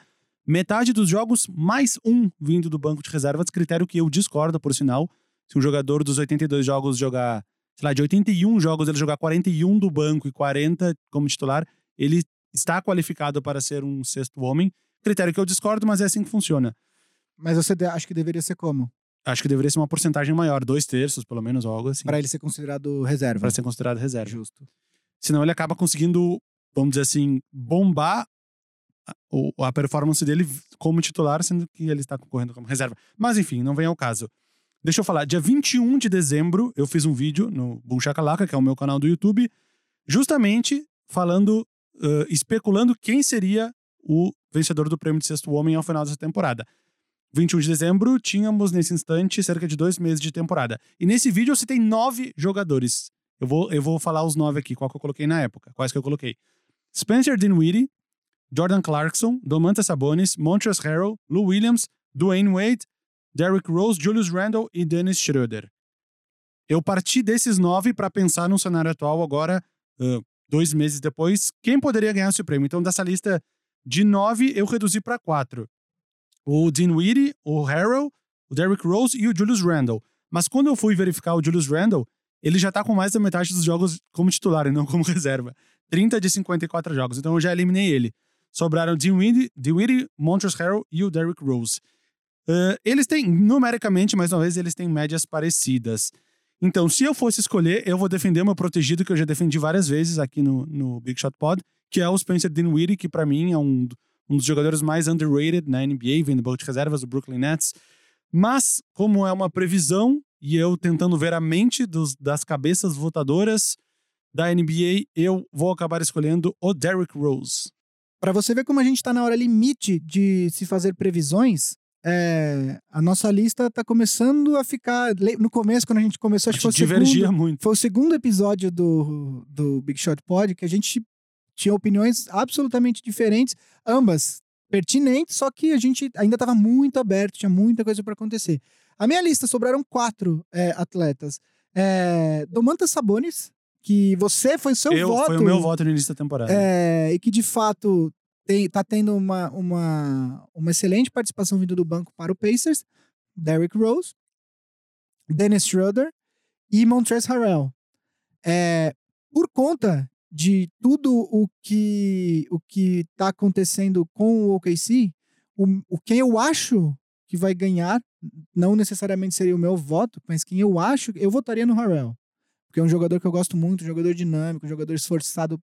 metade dos jogos mais um vindo do banco de reservas. Critério que eu discordo, por sinal. Se um jogador dos 82 jogos jogar, sei lá, de 81 jogos ele jogar 41 do banco e 40 como titular, ele está qualificado para ser um sexto homem. Critério que eu discordo, mas é assim que funciona. Mas você acha que deveria ser como? Acho que deveria ser uma porcentagem maior, dois terços, pelo menos, ou algo assim. Pra ele ser considerado reserva. para ser considerado reserva. Justo. Senão ele acaba conseguindo, vamos dizer assim, bombar a, performance dele como titular, sendo que ele está concorrendo como reserva. Mas enfim, não vem ao caso. Deixa eu falar, dia 21 de dezembro eu fiz um vídeo no Boom Shakalaka, que é o meu canal do YouTube, justamente falando, ãh, especulando quem seria o vencedor do prêmio de sexto homem ao final dessa temporada. 21 de dezembro, tínhamos nesse instante cerca de dois meses de temporada. E nesse vídeo eu citei nove jogadores. Eu vou, eu vou falar os nove aqui, qual que eu coloquei na época, quais que eu coloquei. Spencer Dinwiddie, Jordan Clarkson, Domantas Sabonis, Montrezl Harrell, Lou Williams, Dwayne Wade, Derrick Rose, Julius Randle e Dennis Schroeder. Eu parti desses nove para pensar no cenário atual agora, ãh, dois meses depois, quem poderia ganhar esse prêmio. Então, dessa lista de nove, eu reduzi para quatro. O Dinwiddie, o Harrell, o Derrick Rose e o Julius Randle. Mas quando eu fui verificar o Julius Randle, ele já tá com mais da metade dos jogos como titular e não como reserva. 30 de 54 jogos. Então eu já eliminei ele. Sobraram Dinwiddie, Dinwiddie Montrezl Harrell e o Derrick Rose. Uh, eles têm, numericamente, mais uma vez, eles têm médias parecidas. Então, se eu fosse escolher, eu vou defender o meu protegido, que eu já defendi várias vezes aqui no, no Big Shot Pod, que é o Spencer Dinwiddie, que para mim é um, um dos jogadores mais underrated na NBA, vem do banco de reservas do Brooklyn Nets. Mas, como é uma previsão, e eu tentando ver a mente dos, das cabeças votadoras da NBA, eu vou acabar escolhendo o Derrick Rose. Pra você ver como a gente tá na hora limite de se fazer previsões, é, a nossa lista tá começando a ficar. No começo, quando a gente começou, acho que foi gente o divergia segundo, muito. foi o segundo episódio do, do Big Shot Pod, que a gente tinha opiniões absolutamente diferentes, ambas pertinentes, só que a gente ainda estava muito aberto, tinha muita coisa para acontecer. A minha lista sobraram quatro é, atletas. É, Domantas Sabonis, que você foi seu eu, voto. Foi o meu voto no início da temporada. É, e que de fato tá tendo uma, uma, uma excelente participação vindo do banco para o Pacers, Derrick Rose, Dennis Schroeder e Montrezl Harrell. É, por conta de tudo o que o que está acontecendo com o OKC, o, o quem eu acho que vai ganhar não necessariamente seria o meu voto, mas quem eu acho, eu votaria no Harrell. Porque é um jogador que eu gosto muito, um jogador dinâmico, um jogador esforçado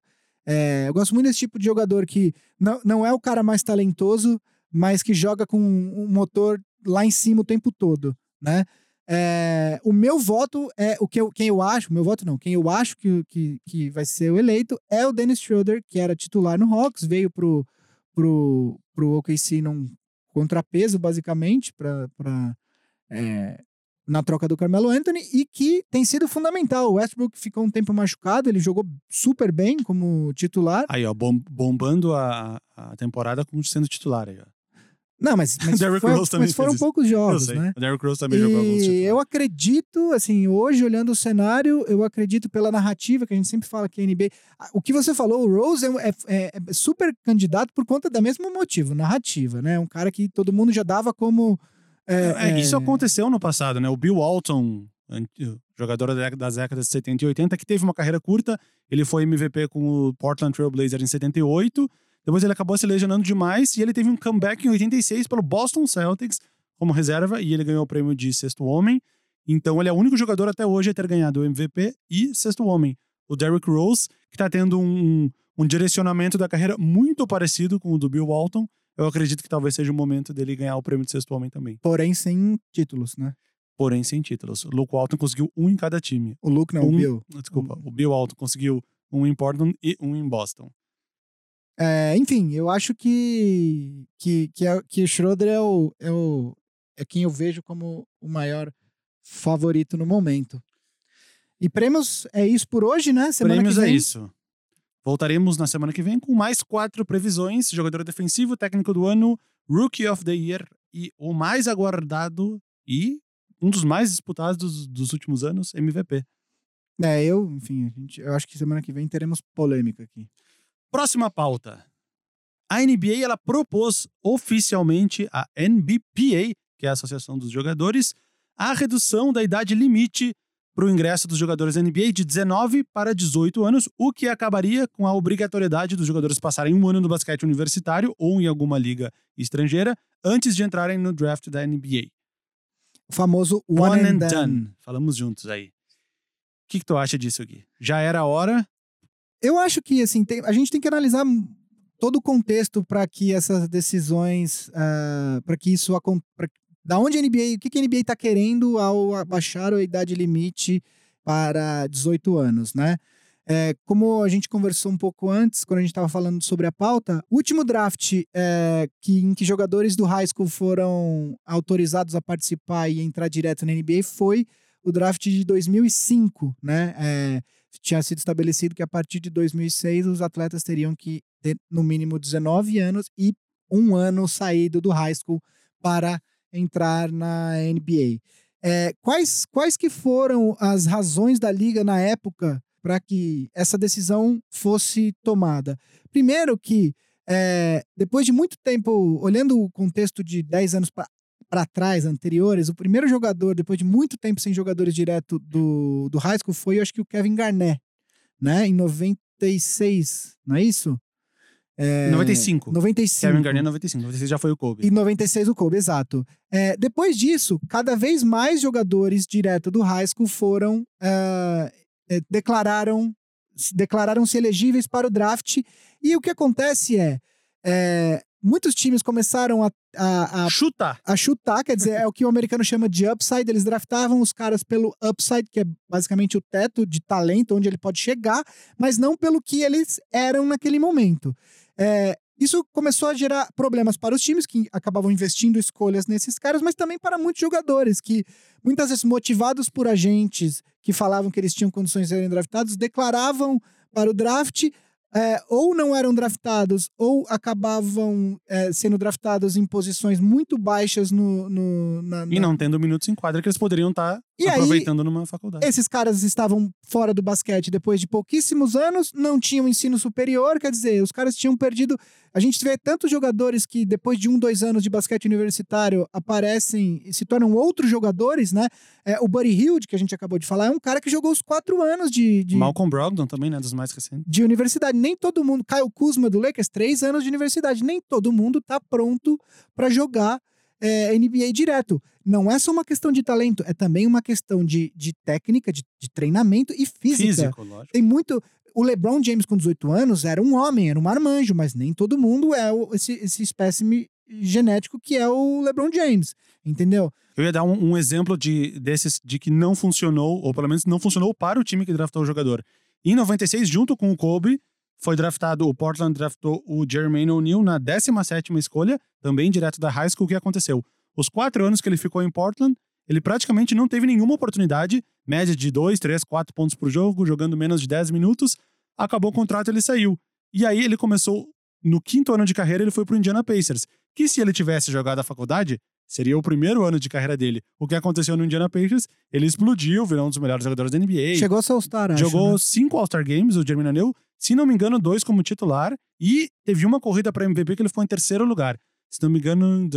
é, eu gosto muito desse tipo de jogador que não, não é o cara mais talentoso, mas que joga com um motor lá em cima o tempo todo, né? É, o meu voto é o que eu, quem eu acho, meu voto não, quem eu acho que, que, que vai ser o eleito é o Dennis Schroeder, que era titular no Hawks, veio pro, pro, pro OKC num contrapeso, basicamente, para na troca do Carmelo Anthony e que tem sido fundamental. O Westbrook ficou um tempo machucado, ele jogou super bem como titular. Aí, ó, bom, bombando a, a temporada como sendo titular aí, ó. Não, mas, mas, foi, mas foram poucos jogos, né? O Derrick Rose também jogou alguns E titulares. eu acredito, assim, hoje olhando o cenário, eu acredito pela narrativa que a gente sempre fala que a NBA. O que você falou, o Rose é, é- é- é super candidato por conta do mesmo motivo, narrativa, né? Um cara que todo mundo já dava como. É, É, isso é, aconteceu no passado, né? O Bill Walton, jogador das décadas de 70 e 80, que teve uma carreira curta, ele foi MVP com o Portland Trail Blazers em 78, depois ele acabou se lesionando demais e ele teve um comeback em 86 pelo Boston Celtics como reserva e ele ganhou o prêmio de sexto homem. Então ele é o único jogador até hoje a ter ganhado o MVP e sexto homem. O Derrick Rose, que tá tendo um, um direcionamento da carreira muito parecido com o do Bill Walton, eu acredito que talvez seja o momento dele ganhar o prêmio de sexto homem também Porém, sem títulos, né? porém sem títulos. O Luke Walton conseguiu um em cada time. O Luke não, o Um- Bill. Desculpa, o Bill Walton conseguiu um em Portland e um em Boston. É, enfim, eu acho que que, que, é- que o Schroeder é, o, é, o, é quem eu vejo como o maior favorito no momento. E prêmios é isso por hoje, né? Semana Prêmios que é vem. isso. Voltaremos na semana que vem com mais quatro previsões: jogador defensivo, técnico do ano, Rookie of the Year e o mais aguardado e um dos mais disputados dos, dos últimos anos, MVP. É, eu, enfim, a gente, eu acho que semana que vem teremos polêmica aqui. Próxima pauta. A NBA ela propôs oficialmente a NBPA, que é a Associação dos Jogadores, a redução da idade limite para o ingresso dos jogadores da NBA de 19 para 18 anos, o que acabaria com a obrigatoriedade dos jogadores passarem um ano no basquete universitário ou em alguma liga estrangeira antes de entrarem no draft da NBA. O famoso one, and done. Falamos juntos aí. O que, que tu acha disso aqui? Já era a hora? Eu acho que assim, tem- a gente tem que analisar todo o contexto para que essas decisões, para que isso aconteça. Da onde a NBA, o que, a NBA está querendo ao abaixar a idade limite para 18 anos, né? É, como a gente conversou um pouco antes, quando a gente estava falando sobre a pauta, o último draft é, que, em que jogadores do high school foram autorizados a participar e entrar direto na NBA foi o draft de 2005, né? É, tinha sido estabelecido que a partir de 2006 os atletas teriam que ter no mínimo 19 anos e um ano saído do high school para entrar na NBA. É, quais, quais que foram as razões da liga na época para que essa decisão fosse tomada? Primeiro que é, depois de muito tempo, olhando o contexto de 10 anos para trás, anteriores, o primeiro jogador, depois de muito tempo sem jogadores direto do, do high school, foi, eu acho que o Kevin Garnett, né? Em 96, não é isso? É, 95. 95. Kevin Garnett 95. 96 já foi o Kobe. E 96 o Kobe, exato. É, depois disso, cada vez mais jogadores direto do high school foram é, é, declararam se declararam-se elegíveis para o draft. E o que acontece é, é, muitos times começaram a, a, a Chuta! a chutar, quer dizer, é o que o americano chama de upside. Eles draftavam os caras pelo upside, que é basicamente o teto de talento, onde ele pode chegar, mas não pelo que eles eram naquele momento. É, isso começou a gerar problemas para os times que acabavam investindo escolhas nesses caras, mas também para muitos jogadores que, muitas vezes motivados por agentes que falavam que eles tinham condições de serem draftados, declaravam para o draft é, ou não eram draftados ou acabavam é, sendo draftados em posições muito baixas no, no na, E na- não tendo minutos em quadra que eles poderiam estar E aí, aproveitando numa faculdade. esses caras estavam fora do basquete depois de pouquíssimos anos, não tinham ensino superior, quer dizer, os caras tinham perdido. A gente vê tantos jogadores que depois de um, dois anos de basquete universitário aparecem e se tornam outros jogadores, né? É, o Buddy Hield, que a gente acabou de falar, é um cara que jogou os quatro anos de, de, Malcolm Brogdon também, né? Dos mais recentes. de universidade. Nem todo mundo. Kyle Kuzma do Lakers, três anos de universidade. Nem todo mundo tá pronto para jogar é, NBA direto. Não é só uma questão de talento, é também uma questão de, de técnica, de, de treinamento e física. Físico, lógico. Tem muito. O LeBron James, com 18 anos, era um homem, era um marmanjo, mas nem todo mundo é esse, esse espécime genético que é o LeBron James. Entendeu? Eu ia dar um, um exemplo de, desses de que não funcionou, ou pelo menos não funcionou para o time que draftou o jogador. Em 96, junto com o Kobe, foi draftado, o Portland draftou o Jermaine O'Neal na 17ª escolha, também direto da high school. O que aconteceu? Os quatro anos que ele ficou em Portland, ele praticamente não teve nenhuma oportunidade, média de 2, 3, 4 pontos por jogo, jogando menos de 10 minutos. Acabou o contrato, ele saiu. E aí ele começou, no quinto ano de carreira, ele foi pro Indiana Pacers. Que se ele tivesse jogado a faculdade, seria o primeiro ano de carreira dele. O que aconteceu no Indiana Pacers, ele explodiu, virou um dos melhores jogadores da NBA. Chegou a ser All-Star, Jogou né? cinco All-Star Games, o Jermaine O'Neal. Se não me engano, dois como titular. E teve uma corrida para MVP que ele ficou em terceiro lugar. Se não me engano, em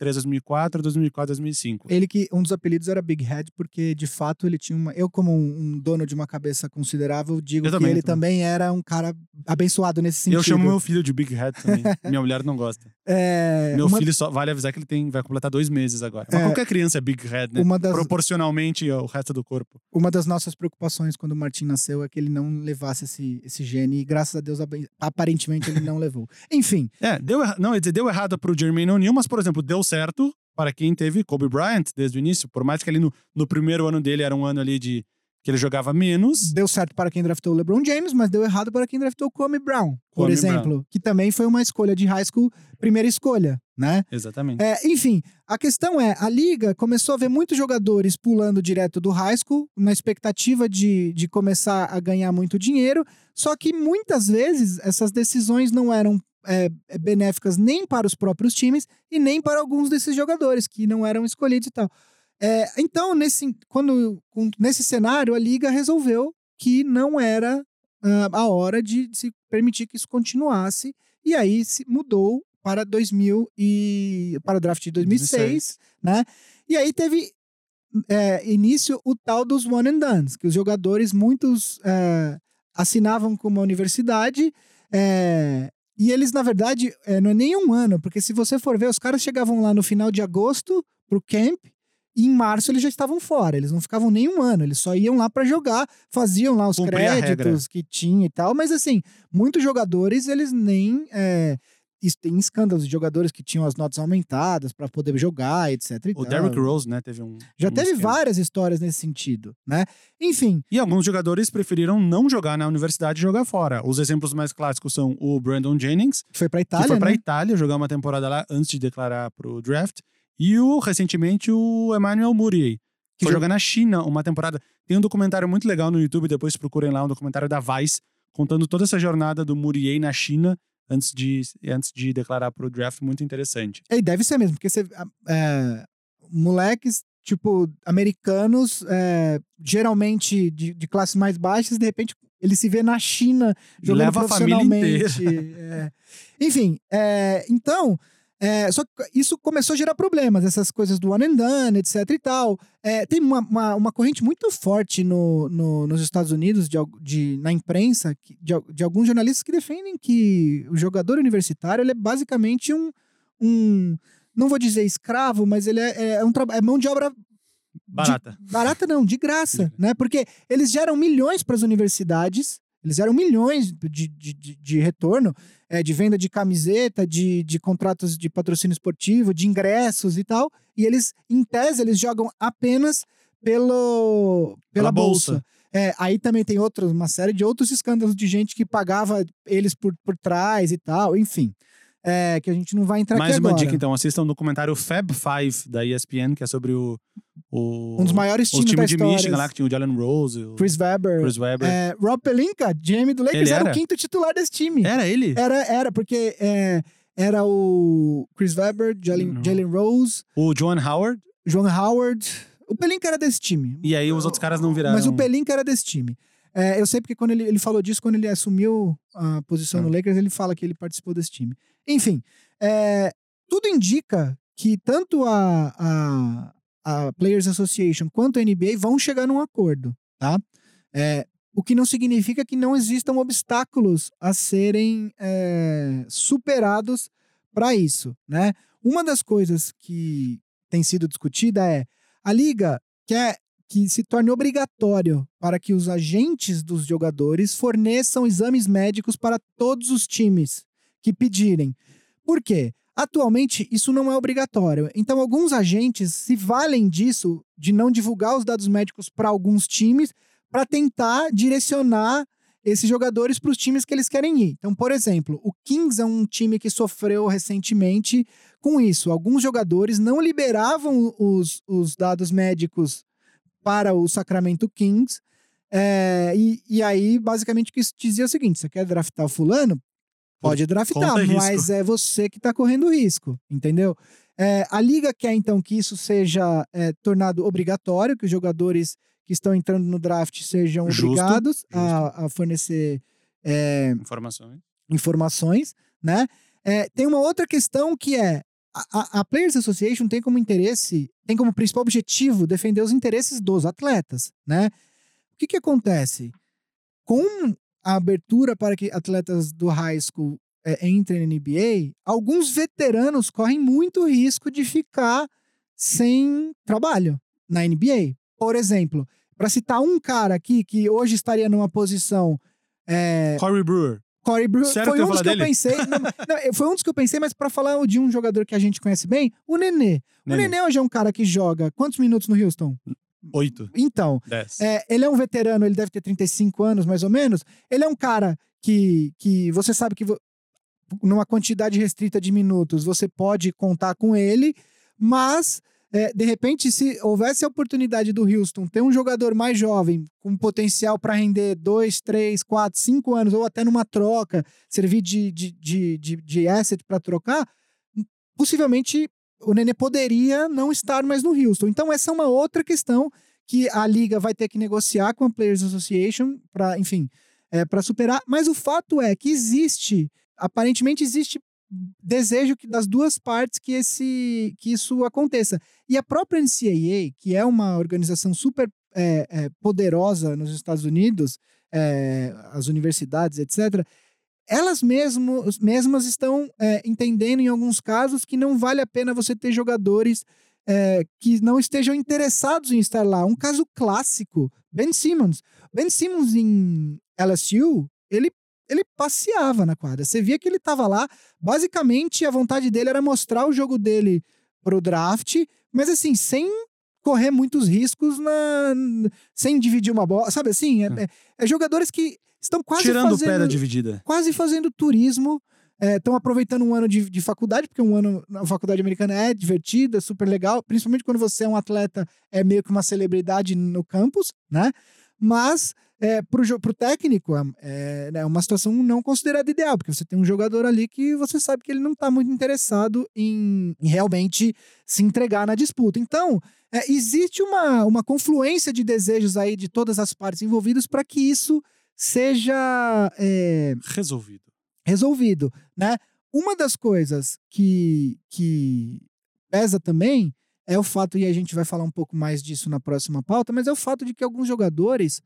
2003, 2004, 2004, 2005. Ele que um dos apelidos era Big Head, porque de fato ele tinha uma. Eu, como um, um dono de uma cabeça considerável, digo Eu que também, ele também. também era um cara abençoado nesse sentido. Eu chamo meu filho de Big Head também. Minha mulher não gosta. É, Meu uma, filho só vale avisar que ele tem, vai completar dois meses agora. Mas É. qualquer criança é Big Head, né? das, Proporcionalmente ao resto do corpo. uma das nossas preocupações quando o Martin nasceu é que ele não levasse esse, esse gene, e graças a Deus, aparentemente, ele não levou. Enfim, É, deu, não, deu errado pro Jermaine O'Neal, mas, por exemplo, deu certo para quem teve Kobe Bryant desde o início. Por mais que ali no, no primeiro ano dele era um ano ali de que ele jogava menos. deu certo para quem draftou o LeBron James, mas deu errado para quem draftou o Kwame Brown, por Kwame exemplo, que também foi uma escolha de high school, primeira escolha, né? Exatamente. É, enfim, a questão é, a liga começou a ver muitos jogadores pulando direto do high school, na expectativa de, de começar a ganhar muito dinheiro, só que muitas vezes essas decisões não eram é, benéficas nem para os próprios times e nem para alguns desses jogadores que não eram escolhidos e tal. É, então, nesse, quando, nesse cenário, a liga resolveu que não era ah, a hora de se permitir que isso continuasse, e aí se mudou para 2000 e para o draft de 2006, né? E aí teve é, início o tal dos one and dones, que os jogadores muitos é, assinavam com uma universidade é, e eles na verdade é, não é nem um ano, porque se você for ver os caras chegavam lá no final de agosto pro camp e em março eles já estavam fora, eles não ficavam nem um ano, eles só iam lá para jogar, faziam lá os Cumprir créditos que tinha e tal, mas assim, muitos jogadores eles nem é, isso tem escândalos de jogadores que tinham as notas aumentadas para poder jogar, etc. O. Derrick Rose, né, teve um. Já um teve esquema. várias histórias nesse sentido, né? Enfim, E alguns jogadores preferiram não jogar na universidade e jogar fora. Os exemplos mais clássicos são o Brandon Jennings, foi pra que Itália, foi pra né? Itália jogar uma temporada lá antes de declarar pro draft. E o, recentemente, o Emmanuel Murier. Que Foi jo- jogar na China uma temporada. Tem um documentário muito legal no YouTube, depois procurem lá, um documentário da Vice, contando toda essa jornada do Murier na China antes de, antes de declarar pro draft, muito interessante. E deve ser mesmo, porque você. é, moleques, tipo, americanos, é, geralmente de, de classes mais baixas, de repente ele se vê na China jogando Leva a família profissionalmente. é. Enfim, é, então. É, só que isso começou a gerar problemas, essas coisas do one and done, etc e tal. É, tem uma, uma, uma corrente muito forte no, no- nos Estados Unidos, de, de- na imprensa, de, de alguns jornalistas que defendem que o jogador universitário é basicamente um, um não vou dizer escravo, mas ele é, é um traba- é mão de obra Barata. barata não, de graça, né? Porque eles geram milhões para as universidades, eles geram milhões de, de, de, de retorno, é, de venda de camiseta, de, de contratos de patrocínio esportivo, de ingressos e tal, e eles, em tese, eles jogam apenas pelo, pela, Pela bolsa. bolsa. É, aí também tem outros, uma série de outros escândalos de gente que pagava eles por, por trás e tal, enfim. É, que a gente não vai entrar Mais aqui uma agora. dica, então. Assistam o documentário Fab Five da ESPN, que é sobre o. o Um dos maiores times time da de história. Michigan lá, que tinha o Jalen Rose, o Chris Webber. Chris Webber. É, Rob Pelinka, GM do Lakers, era? era? o quinto titular desse time. Era ele? Era, era, porque é, era o Chris Webber, Jalen. Jalen Rose, O John Howard. John Howard. O Pelinka era desse time. E aí os outros caras não viraram. Mas o Pelinka era desse time. É, eu sei porque quando ele, ele falou disso, quando ele assumiu a posição Ah. no Lakers, ele fala que ele participou desse time. Enfim, é, tudo indica que tanto a, a, a Players Association quanto a NBA vão chegar num acordo, tá? É, o que não significa que não existam obstáculos a serem é, superados para isso, né? Uma das coisas que tem sido discutida é a liga quer que se torne obrigatório para que os agentes dos jogadores forneçam exames médicos para todos os times que pedirem. Por quê? Atualmente, isso não é obrigatório. Então, alguns agentes se valem disso, de não divulgar os dados médicos para alguns times, para tentar direcionar esses jogadores para os times que eles querem ir. Então, por exemplo, o Kings é um time que sofreu recentemente com isso. Alguns jogadores não liberavam os, os dados médicos para o Sacramento Kings. É, e, e aí, basicamente, o que isso dizia é o seguinte: você quer draftar o fulano? Pode draftar, mas é você que está correndo risco, entendeu? É, a liga quer então que isso seja é, tornado obrigatório, que os jogadores que estão entrando no draft sejam obrigados justo. A, a, fornecer é, informações. informações, né? É, tem uma outra questão que é a, a, Players Association tem como interesse, tem como principal objetivo defender os interesses dos atletas, né? O que que acontece? Com a abertura para que atletas do high school é, entrem na NBA, alguns veteranos correm muito risco de ficar sem trabalho na NBA. Por exemplo, para citar um cara aqui que hoje estaria numa posição. É... Corey Brewer. Corey Brewer Sério foi um dos que dele? eu pensei. não, não, foi um dos que eu pensei, mas para falar de um jogador que a gente conhece bem, o Nenê. Nenê. O Nenê hoje é um cara que joga quantos minutos no Houston? Oito. Então, é, ele é um veterano, ele deve ter 35 anos, mais ou menos. Ele é um cara que, que você sabe que numa quantidade restrita de minutos você pode contar com ele, mas é, de repente, se houvesse a oportunidade do Houston ter um jogador mais jovem, com potencial para render dois, três, quatro, cinco anos, ou até numa troca, servir de, de, de, de, de asset para trocar, possivelmente o Nenê poderia não estar mais no Houston. Então, essa é uma outra questão que a liga vai ter que negociar com a Players Association para, enfim, é, para superar. Mas o fato é que existe, aparentemente existe desejo que das duas partes que esse que isso aconteça. E a própria NCAA, que é uma organização super é, é, poderosa nos Estados Unidos, é, as universidades, etc., elas mesmo, mesmas estão é, entendendo em alguns casos que não vale a pena você ter jogadores é, que não estejam interessados em estar lá. Um caso clássico, Ben Simmons. Ben Simmons em LSU, ele ele passeava na quadra. Você via que ele estava lá. Basicamente, a vontade dele era mostrar o jogo dele pro draft, mas assim, sem correr muitos riscos na sem dividir uma bola, sabe assim? É, hum. é, é jogadores que estão quase tirando fazendo, o da dividida, quase fazendo turismo. Estão é, aproveitando um ano de, de faculdade, porque um ano na faculdade americana é divertida, é super legal, principalmente quando você é um atleta, é meio que uma celebridade no campus, né? Mas é, pro, pro técnico é, é, é, uma situação não considerada ideal, porque você tem um jogador ali que você sabe que ele não está muito interessado em, em, realmente se entregar na disputa. Então, é, existe uma, uma confluência de desejos aí de todas as partes envolvidas para que isso seja é, resolvido. Resolvido, né? Uma das coisas que, que pesa também é o fato, e a gente vai falar um pouco mais disso na próxima pauta, mas é o fato de que alguns jogadores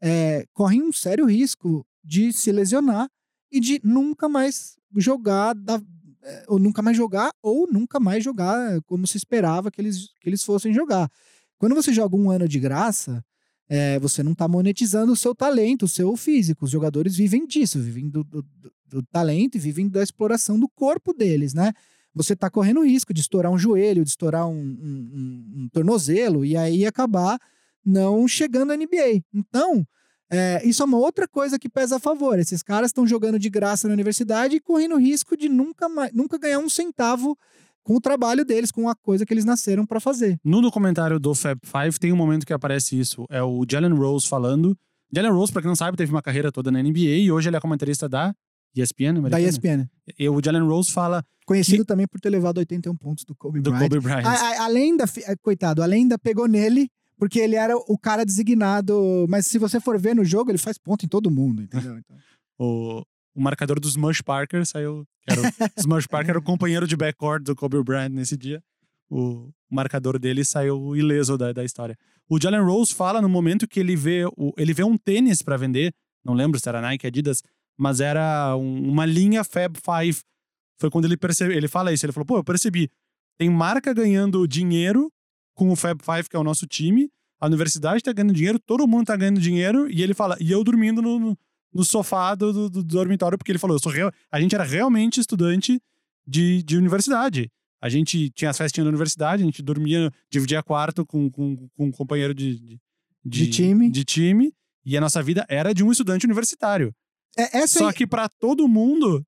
é, correm um sério risco de se lesionar e de nunca mais jogar, da, é, ou nunca mais jogar, ou nunca mais jogar como se esperava que eles, que eles fossem jogar. Quando você joga um ano de graça, é, você não está monetizando o seu talento, o seu físico. Os jogadores vivem disso, vivem do, do, do talento e vivem da exploração do corpo deles, né? Você está correndo risco de estourar um joelho, de estourar um, um, um, um tornozelo e aí acabar não chegando à NBA. Então, é, isso é uma outra coisa que pesa a favor. Esses caras estão jogando de graça na universidade e correndo risco de nunca, nunca ganhar um centavo com o trabalho deles, com a coisa que eles nasceram para fazer. No documentário do Fab Five tem um momento que aparece isso. É o Jalen Rose falando. Jalen Rose, pra quem não sabe, teve uma carreira toda na NBA e hoje ele é comentarista da ESPN americana. Da ESPN. E o Jalen Rose fala. Conhecido que... também por ter levado 81 pontos do Kobe do Bryant. Kobe Bryant. A, a, a lenda, coitado, a lenda pegou nele porque ele era o cara designado. Mas se você for ver no jogo, ele faz ponto em todo mundo, entendeu? Então... o, o marcador do Smush Parker saiu. Era o, Smush Parker era o companheiro de backcourt do Kobe Bryant nesse dia. O, marcador dele saiu ileso da, da história. O Jalen Rose fala no momento que ele vê, o, ele vê um tênis para vender. Não lembro se era Nike, Adidas, mas era um, uma linha Fab Five. Foi quando ele percebeu. Ele fala isso. Ele falou: pô, eu percebi. Tem marca ganhando dinheiro com o Fab Five, que é o nosso time. A universidade tá ganhando dinheiro, todo mundo tá ganhando dinheiro. E ele fala, e eu dormindo no, no, no sofá do, do, do, dormitório, porque ele falou, eu sou real, a gente era realmente estudante de, de universidade. A gente tinha as festinhas da universidade, a gente dormia, dividia quarto com, com, com um companheiro de, de, De time. de time, e a nossa vida era de um estudante universitário. É, Só aí- que para todo mundo,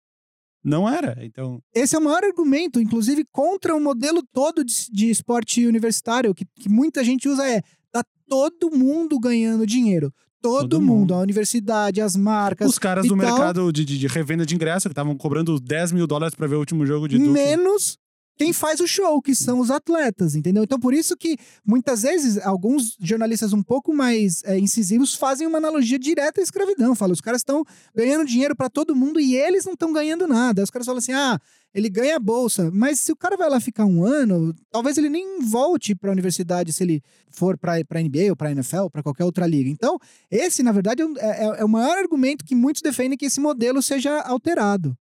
não era. Então, Esse é o maior argumento, inclusive, contra o modelo todo de, de esporte universitário, que, que muita gente usa é tá todo mundo ganhando dinheiro. Todo, Todo mundo, mundo. a universidade, as marcas, os caras do tal. mercado de, de, de revenda de ingresso, que estavam cobrando 10 mil dólares para ver o último jogo de Duke. menos quem faz o show, que são os atletas, entendeu? Então, por isso que muitas vezes alguns jornalistas um pouco mais é, incisivos fazem uma analogia direta à escravidão. Falam, os caras estão ganhando dinheiro para todo mundo e eles não estão ganhando nada. Aí os caras falam assim: ah, ele ganha a bolsa, mas se o cara vai lá ficar um ano, talvez ele nem volte para a universidade se ele for para a NBA ou para a NFL, para qualquer outra liga. Então, esse, na verdade, é, um- é- é o maior argumento que muitos defendem que esse modelo seja alterado.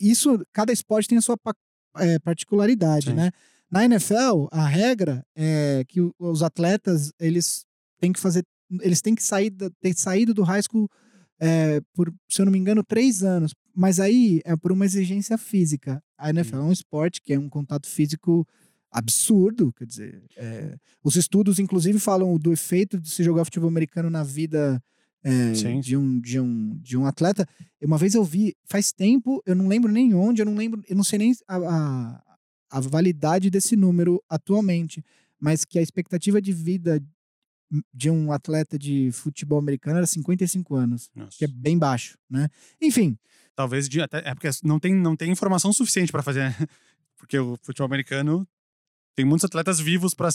Isso, cada esporte tem a sua é, particularidade, Sim. né? Na NFL, a regra é que os atletas, eles têm que fazer, eles têm que sair, ter saído do high school é, por, se eu não me engano, três anos. Mas aí é por uma exigência física. A NFL é um esporte que é um contato físico absurdo, quer dizer, é, os estudos inclusive falam do efeito de se jogar futebol americano na vida é, de, um, de, um, de um atleta. Uma vez eu vi, faz tempo, eu não lembro nem onde, eu não lembro, eu não sei nem a, a, a validade desse número atualmente, mas que a expectativa de vida de um atleta de futebol americano era 55 anos, Nossa. que é bem baixo, né? Enfim, Talvez de, até, é porque não tem, não tem informação suficiente para fazer. Porque o futebol americano tem muitos atletas vivos para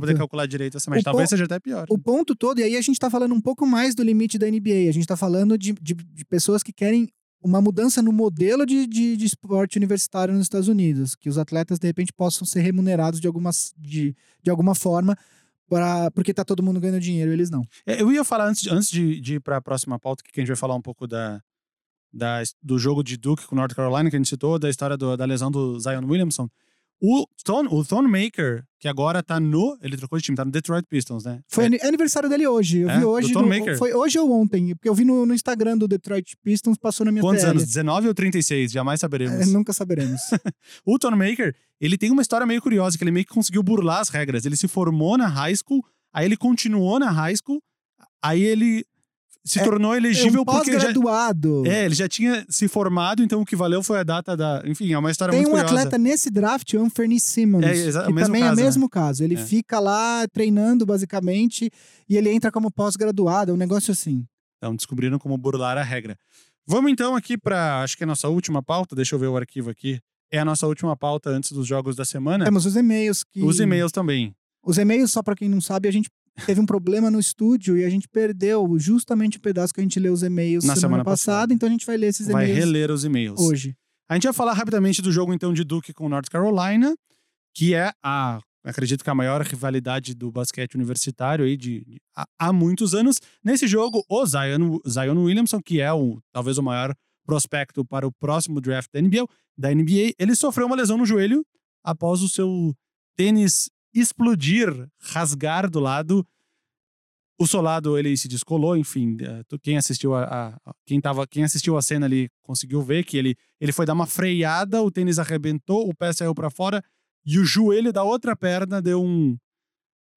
poder calcular direito essa média. O Talvez seja até pior. o ponto todo, e aí a gente tá falando um pouco mais do limite da NBA, a gente tá falando de, de, de pessoas que querem uma mudança no modelo de, de, de esporte universitário nos Estados Unidos, que os atletas de repente possam ser remunerados de, algumas, de, de alguma forma, pra, porque tá todo mundo ganhando dinheiro eles não. É, Eu ia falar antes, antes de, de ir para a próxima pauta, que a gente vai falar um pouco da, da, do jogo de Duke com North Carolina, que a gente citou, da história do- da lesão do Zion Williamson. O, Thon, o Thonmaker, que agora tá no. Ele trocou de time, tá no Detroit Pistons, né? Foi É, ani- aniversário dele hoje. Eu É? vi Do hoje. Tom no- Maker? foi hoje ou ontem, porque eu vi no, no Instagram do Detroit Pistons, passou na minha Quantos TL. anos? 19 ou 36? Jamais saberemos. É, nunca saberemos. O Tony Maker, ele tem uma história meio curiosa, que ele meio que conseguiu burlar as regras. Ele se formou na high school, aí ele continuou na high school, aí ele se É- tornou É elegível um porque já, pós-graduado. é, ele já tinha se formado, então o que valeu foi a data da. Enfim, é uma história Tem muito um curiosa. atleta nesse draft, o Anthony Simmons, É, exa- que o também caso, é né? o mesmo caso. Ele É. fica lá treinando, basicamente, e ele entra como pós-graduado, é um negócio assim. Então descobriram como burlar a regra. Vamos então aqui para, acho que é a nossa última pauta, deixa eu ver o arquivo aqui. É a nossa última pauta antes dos jogos da semana. Temos os e-mails que... Os e-mails também. Os e-mails, só pra quem não sabe, a gente teve um problema no estúdio e a gente perdeu justamente o pedaço que a gente leu os e-mails Na semana, semana passada, passada. então a gente vai ler esses Vai e-mails reler os e-mails. hoje. A gente vai falar rapidamente do jogo, então, de Duke com North Carolina, que é a, acredito que a maior rivalidade do basquete universitário aí de, de- há, há muitos anos. Nesse jogo, o Zion, Zion Williamson, que é o, talvez o maior prospecto para o próximo draft da NBA, da NBA, ele sofreu uma lesão no joelho após o seu tênis explodir, rasgar do lado. O solado ele se descolou, enfim, tu- quem assistiu a, a- a- quem tava, quem assistiu a cena ali conseguiu ver que ele ele foi dar uma freada, o tênis arrebentou, o pé saiu para fora e o joelho da outra perna deu um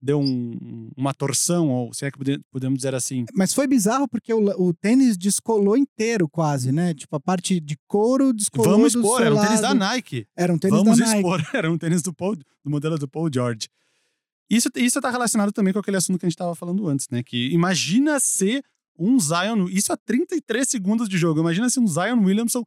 deu um- uma torção, ou se é que pode- podemos dizer assim. Mas foi bizarro porque o, o tênis descolou inteiro quase, né? Tipo, a parte de couro descolou Vamos expor, era um tênis da. Nike. Era um tênis Vamos da Nike. expor, era um tênis do, Paul, do modelo do Paul George. Isso, isso tá relacionado também com aquele assunto que a gente tava falando antes, né? Que imagina ser um Zion, isso a 33 segundos de jogo, imagina se um Zion Williamson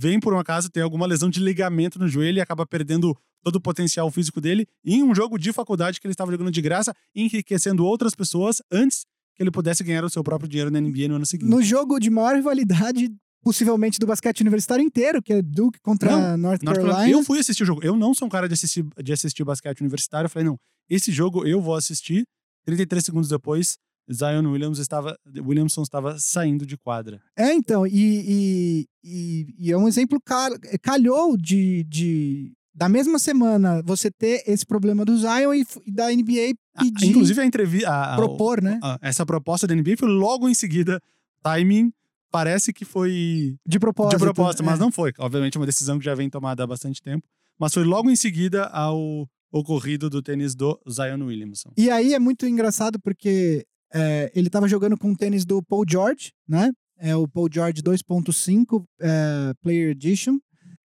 vem por um acaso, tem alguma lesão de ligamento no joelho e acaba perdendo todo o potencial físico dele em um jogo de faculdade que ele estava jogando de graça, enriquecendo outras pessoas antes que ele pudesse ganhar o seu próprio dinheiro na NBA no ano seguinte. No jogo de maior rivalidade, possivelmente do basquete universitário inteiro, que é Duke contra Não, North North Carolina. Carolina- Eu fui assistir o jogo. Eu não sou um cara de assistir, de assistir basquete universitário. Eu falei, não, esse jogo eu vou assistir. 33 segundos depois, Zion Williams estava, Williamson estava saindo de quadra. É, então, e, e, e, e é um exemplo cal- calhou de, de da mesma semana você ter esse problema do Zion e, e da NBA Ah, pedir, Inclusive, a entrevista. propor, né? essa proposta da NBA foi logo em seguida, timing, parece que foi De propósito. de propósito, mas é. não foi. Obviamente, uma decisão que já vem tomada há bastante tempo. Mas foi logo em seguida ao ocorrido do tênis do Zion Williamson. E aí é muito engraçado porque é, ele tava jogando com o tênis do Paul George, né? É o Paul George 2.5 é, Player Edition.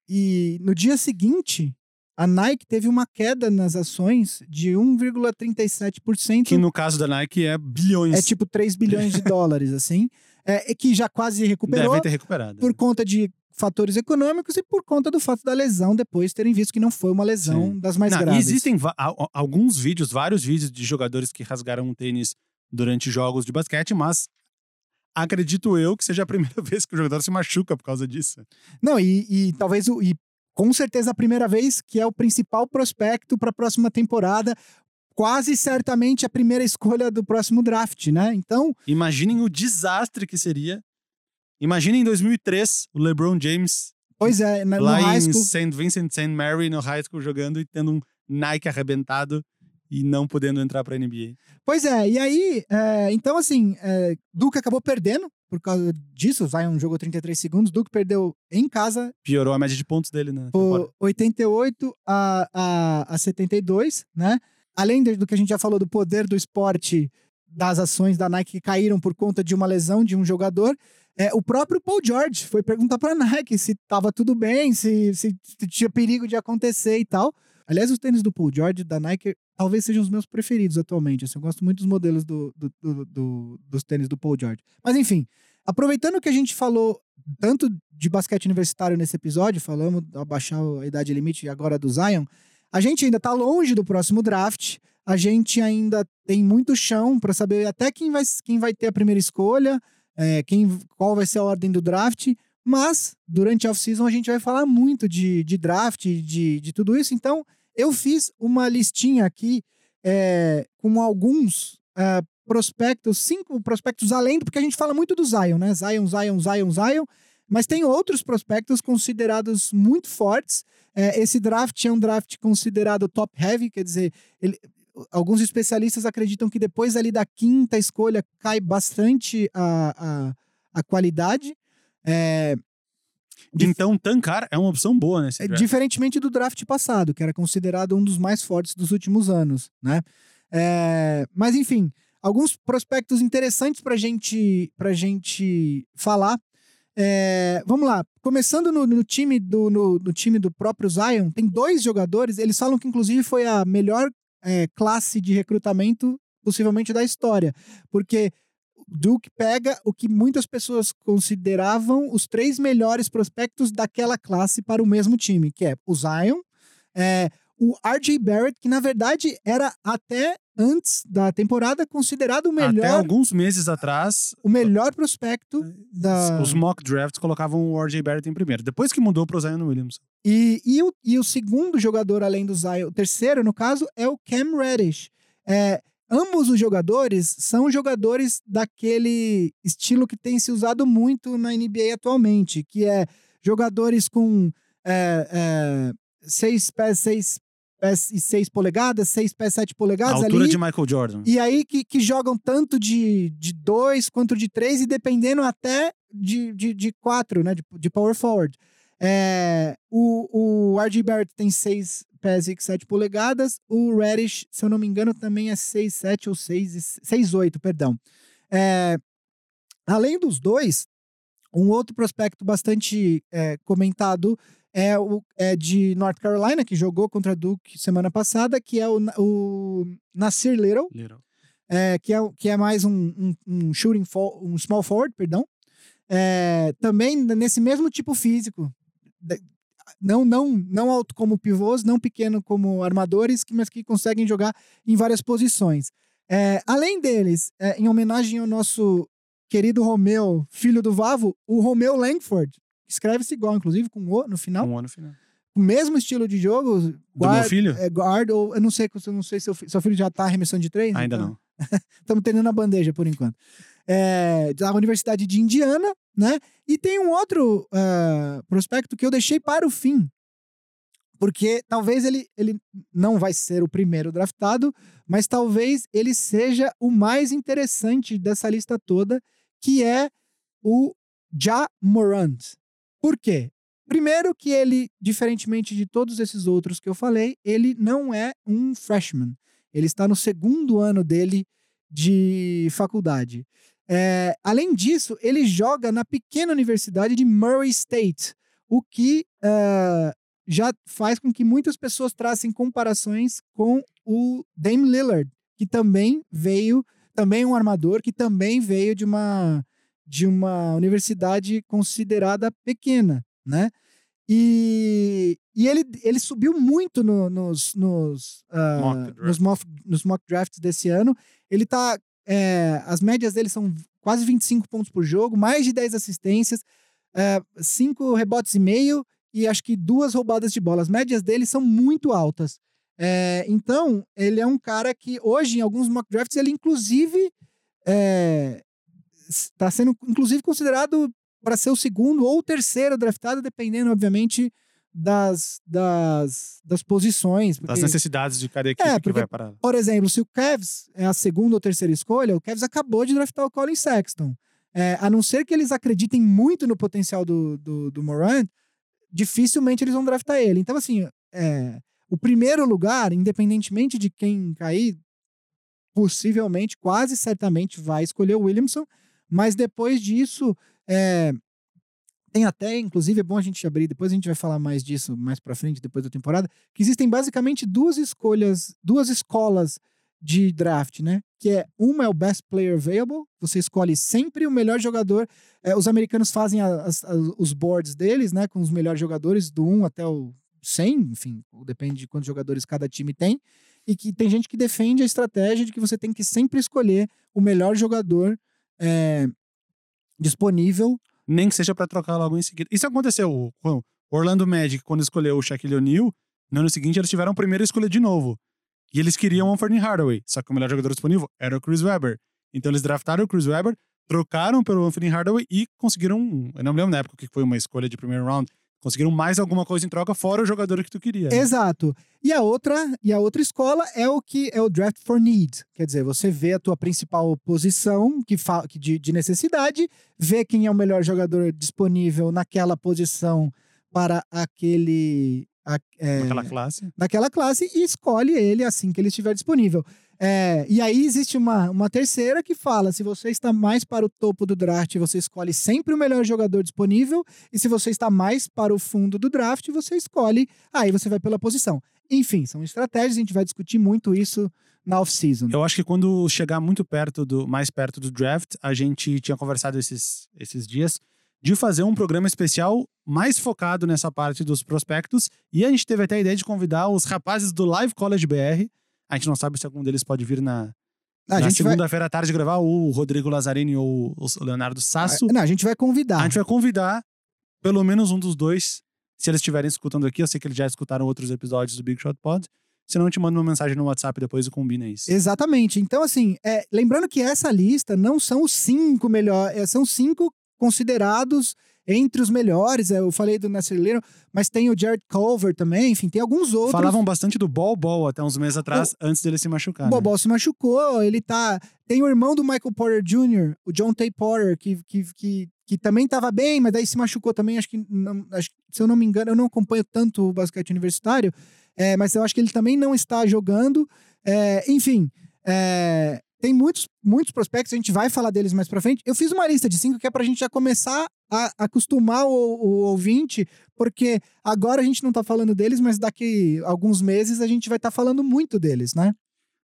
E no dia seguinte, a Nike teve uma queda nas ações de 1,37%. Que no caso da Nike é bilhões. É tipo 3 bilhões de dólares, assim. É, que já quase recuperou Deve ter recuperado. por conta de fatores econômicos e por conta do fato da lesão depois terem visto que não foi uma lesão Sim. das mais Não, graves. existem alguns vídeos, vários vídeos de jogadores que rasgaram um tênis durante jogos de basquete, mas acredito eu que seja a primeira vez que o jogador se machuca por causa disso. Não, e, e talvez o. E com certeza a primeira vez que é o principal prospecto para a próxima temporada. Quase certamente a primeira escolha do próximo draft, né? Então, Imaginem o desastre que seria. Imaginem em 2003 o LeBron James pois é, na, no lá high em school. St. Vincent St. Mary, no high school, jogando e tendo um Nike arrebentado e não podendo entrar pra NBA. Pois é, e aí, é, então assim, é, Duke acabou perdendo por causa disso. Zion jogou 33 segundos, Duke perdeu em casa Piorou a média de pontos dele, né? por 88 a, a, a 72, né? Além do que a gente já falou do poder do esporte das ações da Nike que caíram por conta de uma lesão de um jogador, é, o próprio Paul George foi perguntar para a Nike se estava tudo bem, se, se tinha perigo de acontecer e tal. Aliás, os tênis do Paul George da Nike talvez sejam os meus preferidos atualmente. assim, eu gosto muito dos modelos do, do- do- do- dos tênis do Paul George. Mas enfim, aproveitando que a gente falou tanto de basquete universitário nesse episódio, falamos abaixar a idade limite agora do Zion, a gente ainda tá longe do próximo draft. A gente ainda tem muito chão para saber até quem vai, quem vai ter a primeira escolha, é, quem, qual vai ser a ordem do draft. Mas, durante a off-season, a gente vai falar muito de, de draft, de, de tudo isso. Então, eu fiz uma listinha aqui é, com alguns é, prospectos, cinco prospectos além, porque a gente fala muito do Zion, né? Zion, Zion, Zion, Zion. Mas tem outros prospectos considerados muito fortes. É, esse draft é um draft considerado top heavy, quer dizer, ele- alguns especialistas acreditam que depois ali da quinta escolha cai bastante a, a, a qualidade. É, Então, tancar é uma opção boa nesse é, diferentemente do draft passado, que era considerado um dos mais fortes dos últimos anos, né? É, mas enfim, alguns prospectos interessantes para gente, pra gente falar. É, vamos lá, começando no, no time do, no, no time do próprio Zion, tem dois jogadores. Eles falam que inclusive foi a melhor é, classe de recrutamento possivelmente da história, porque Duke pega o que muitas pessoas consideravam os três melhores prospectos daquela classe para o mesmo time, que é o Zion, é, o RJ Barrett, que na verdade era até antes da temporada considerado o Até melhor, alguns meses atrás, o melhor prospecto da... os mock drafts colocavam o RJ Barrett em primeiro. Depois que mudou pro Zion Williams. E, e, o, e o segundo jogador além do Zion, o terceiro no caso, é o Cam Reddish. É, ambos os jogadores são jogadores daquele estilo que tem se usado muito na NBA atualmente, que é jogadores com é, é, seis pés, seis pés e seis polegadas, seis pés, sete A polegadas altura ali. de Michael Jordan. E aí que, que jogam tanto de, de dois quanto de três e dependendo até de, de, de quatro, né? De, de power forward. É, o, o RG Barrett tem seis pés e sete polegadas. O Reddish, se eu não me engano, também é seis, sete ou seis, e- seis, oito, perdão. É, além dos dois, um outro prospecto bastante é, comentado é o é de North Carolina, que jogou contra Duke semana passada, que é o, o Nasir Little Little. é, que, é, que é mais um, um, um shooting for, um small forward, perdão. É, também nesse mesmo tipo físico. Não, não, não alto como pivôs, não pequeno como armadores, mas que conseguem jogar em várias posições. É, além deles, é, em homenagem ao nosso querido Romeu, filho do Vavo, o Romeu Langford, escreve-se igual, inclusive, com O no final, Um ano final. o mesmo estilo de jogo. Do guard- meu filho? é, guard, ou eu não sei, eu não sei se seu, fi- seu filho já tá arremessando de três. Ainda então- não. Estamos tendo na bandeja por enquanto. É, da Universidade de Indiana, né? E tem um outro ah, prospecto que eu deixei para o fim. Porque talvez ele, ele não vai ser o primeiro draftado, mas talvez ele seja o mais interessante dessa lista toda, que é o Ja Morant. Por quê? Primeiro que ele, diferentemente de todos esses outros que eu falei, ele não é um freshman. Ele está no segundo ano dele de faculdade. É, além disso, ele joga na pequena universidade de Murray State, o que uh, já faz com que muitas pessoas tracem comparações com o Dame Lillard, que também veio, também um armador, que também veio de uma, de uma universidade considerada pequena, né? E, e ele, ele subiu muito no, nos, nos, uh, mock nos, mock, nos mock drafts desse ano. Ele tá. É, as médias dele são quase 25 pontos por jogo, mais de 10 assistências, 5 é, rebotes e meio e acho que duas roubadas de bola. As médias dele são muito altas. É, então, ele é um cara que hoje, em alguns mock drafts, ele inclusive está é, sendo inclusive considerado para ser o segundo ou terceiro draftado, dependendo, obviamente, das, das, das posições. Porque... Das necessidades de cada equipe é, porque, que vai parar. Por exemplo, se o Cavs é a segunda ou terceira escolha, o Cavs acabou de draftar o Colin Sexton. É, a não ser que eles acreditem muito no potencial do, do, do Moran, dificilmente eles vão draftar ele. Então, assim, é, o primeiro lugar, independentemente de quem cair, possivelmente, quase certamente vai escolher o Williamson, mas depois disso, é, tem até, inclusive, é bom a gente abrir, depois a gente vai falar mais disso mais pra frente, depois da temporada, que existem basicamente duas escolhas, duas escolas de draft, né? Que é uma é o best player available, você escolhe sempre o melhor jogador. É, os americanos fazem as, as, os boards deles, né? Com os melhores jogadores, do 1 até o 100, enfim, depende de quantos jogadores cada time tem. E que tem gente que defende a estratégia de que você tem que sempre escolher o melhor jogador é, disponível. Nem que seja para trocar logo em seguida. Isso aconteceu com o Orlando Magic, quando escolheu o Shaquille O'Neal. No ano seguinte, eles tiveram a primeira escolha de novo. E eles queriam o Anthony Hardaway, só que o melhor jogador disponível era o Chris Webber. Então eles draftaram o Chris Webber, trocaram pelo Anthony Hardaway e conseguiram, eu não me lembro na época que foi uma escolha de primeiro round, conseguiram mais alguma coisa em troca fora o jogador que tu queria. Né? Exato. E a outra, e a outra escola é o que é o draft for need, quer dizer, você vê a tua principal posição que, que de, de necessidade, vê quem é o melhor jogador disponível naquela posição para aquele a, é, naquela classe. Naquela classe e escolhe ele assim que ele estiver disponível. É, e aí existe uma, uma terceira que fala: se você está mais para o topo do draft, você escolhe sempre o melhor jogador disponível, e se você está mais para o fundo do draft, você escolhe, aí você vai pela posição. Enfim, são estratégias, a gente vai discutir muito isso na off-season. Eu acho que quando chegar muito perto do, mais perto do draft, a gente tinha conversado esses, esses dias de fazer um programa especial mais focado nessa parte dos prospectos. E a gente teve até a ideia de convidar os rapazes do Live College BR. A gente não sabe se algum deles pode vir na, ah, na segunda-feira à tarde gravar, o Rodrigo Lazzarini ou o Leonardo Sasso. Ah, não, a gente vai convidar. A gente vai convidar pelo menos um dos dois, se eles estiverem escutando aqui. Eu sei que eles já escutaram outros episódios do Big Shot Pod. Se não, eu te mando uma mensagem no WhatsApp depois e combina isso. Exatamente. Então, assim, é, lembrando que essa lista não são os cinco melhores, é, são cinco considerados entre os melhores. É, eu falei do Nasser Little, mas tem o Jared Culver também, enfim, tem alguns outros. Falavam bastante do Bol Bol até uns meses atrás, o, antes dele se machucar. O Bol né? Bol se machucou, ele tá. Tem o irmão do Michael Porter Jr., o John Tay Porter, que, que, que, que também estava bem, mas daí se machucou também. Acho que, não, acho, se eu não me engano, eu não acompanho tanto o basquete universitário, é, mas eu acho que ele também não está jogando. É, enfim, é, tem muitos, muitos prospectos, a gente vai falar deles mais pra frente. Eu fiz uma lista de cinco que é pra gente já começar a acostumar o, o ouvinte, porque agora a gente não tá falando deles, mas daqui alguns meses a gente vai estar tá falando muito deles, né?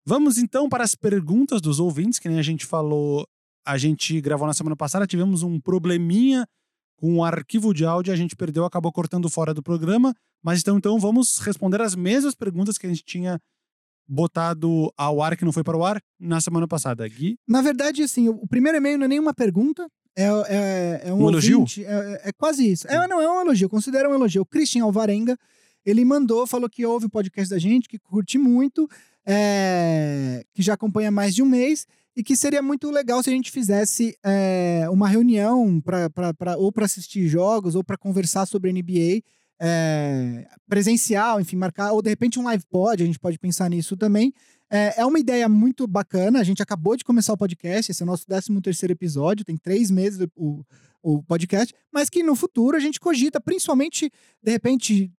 Vamos então para as perguntas dos ouvintes, que nem a gente falou, a gente gravou na semana passada, tivemos um probleminha com o arquivo de áudio, a gente perdeu, acabou cortando fora do programa, mas então, então vamos responder as mesmas perguntas que a gente tinha botado ao ar que não foi para o ar na semana passada. Gui? Na verdade, assim, o primeiro e-mail não é nenhuma pergunta. É, é, é um, um elogio? É, é, quase isso. É, não, é um elogio, considera um elogio. O Christian Alvarenga, ele mandou, falou que ouve o podcast da gente, que curte muito, é, que já acompanha mais de um mês e que seria muito legal se a gente fizesse é, uma reunião pra, pra, pra ou para assistir jogos ou para conversar sobre NBA é, presencial, enfim, marcar, ou de repente um live pod, a gente pode pensar nisso também. É, é uma ideia muito bacana. A gente acabou de começar o podcast, esse é o nosso 13 terceiro episódio, tem três meses o, o podcast, mas que no futuro a gente cogita, principalmente, de repente,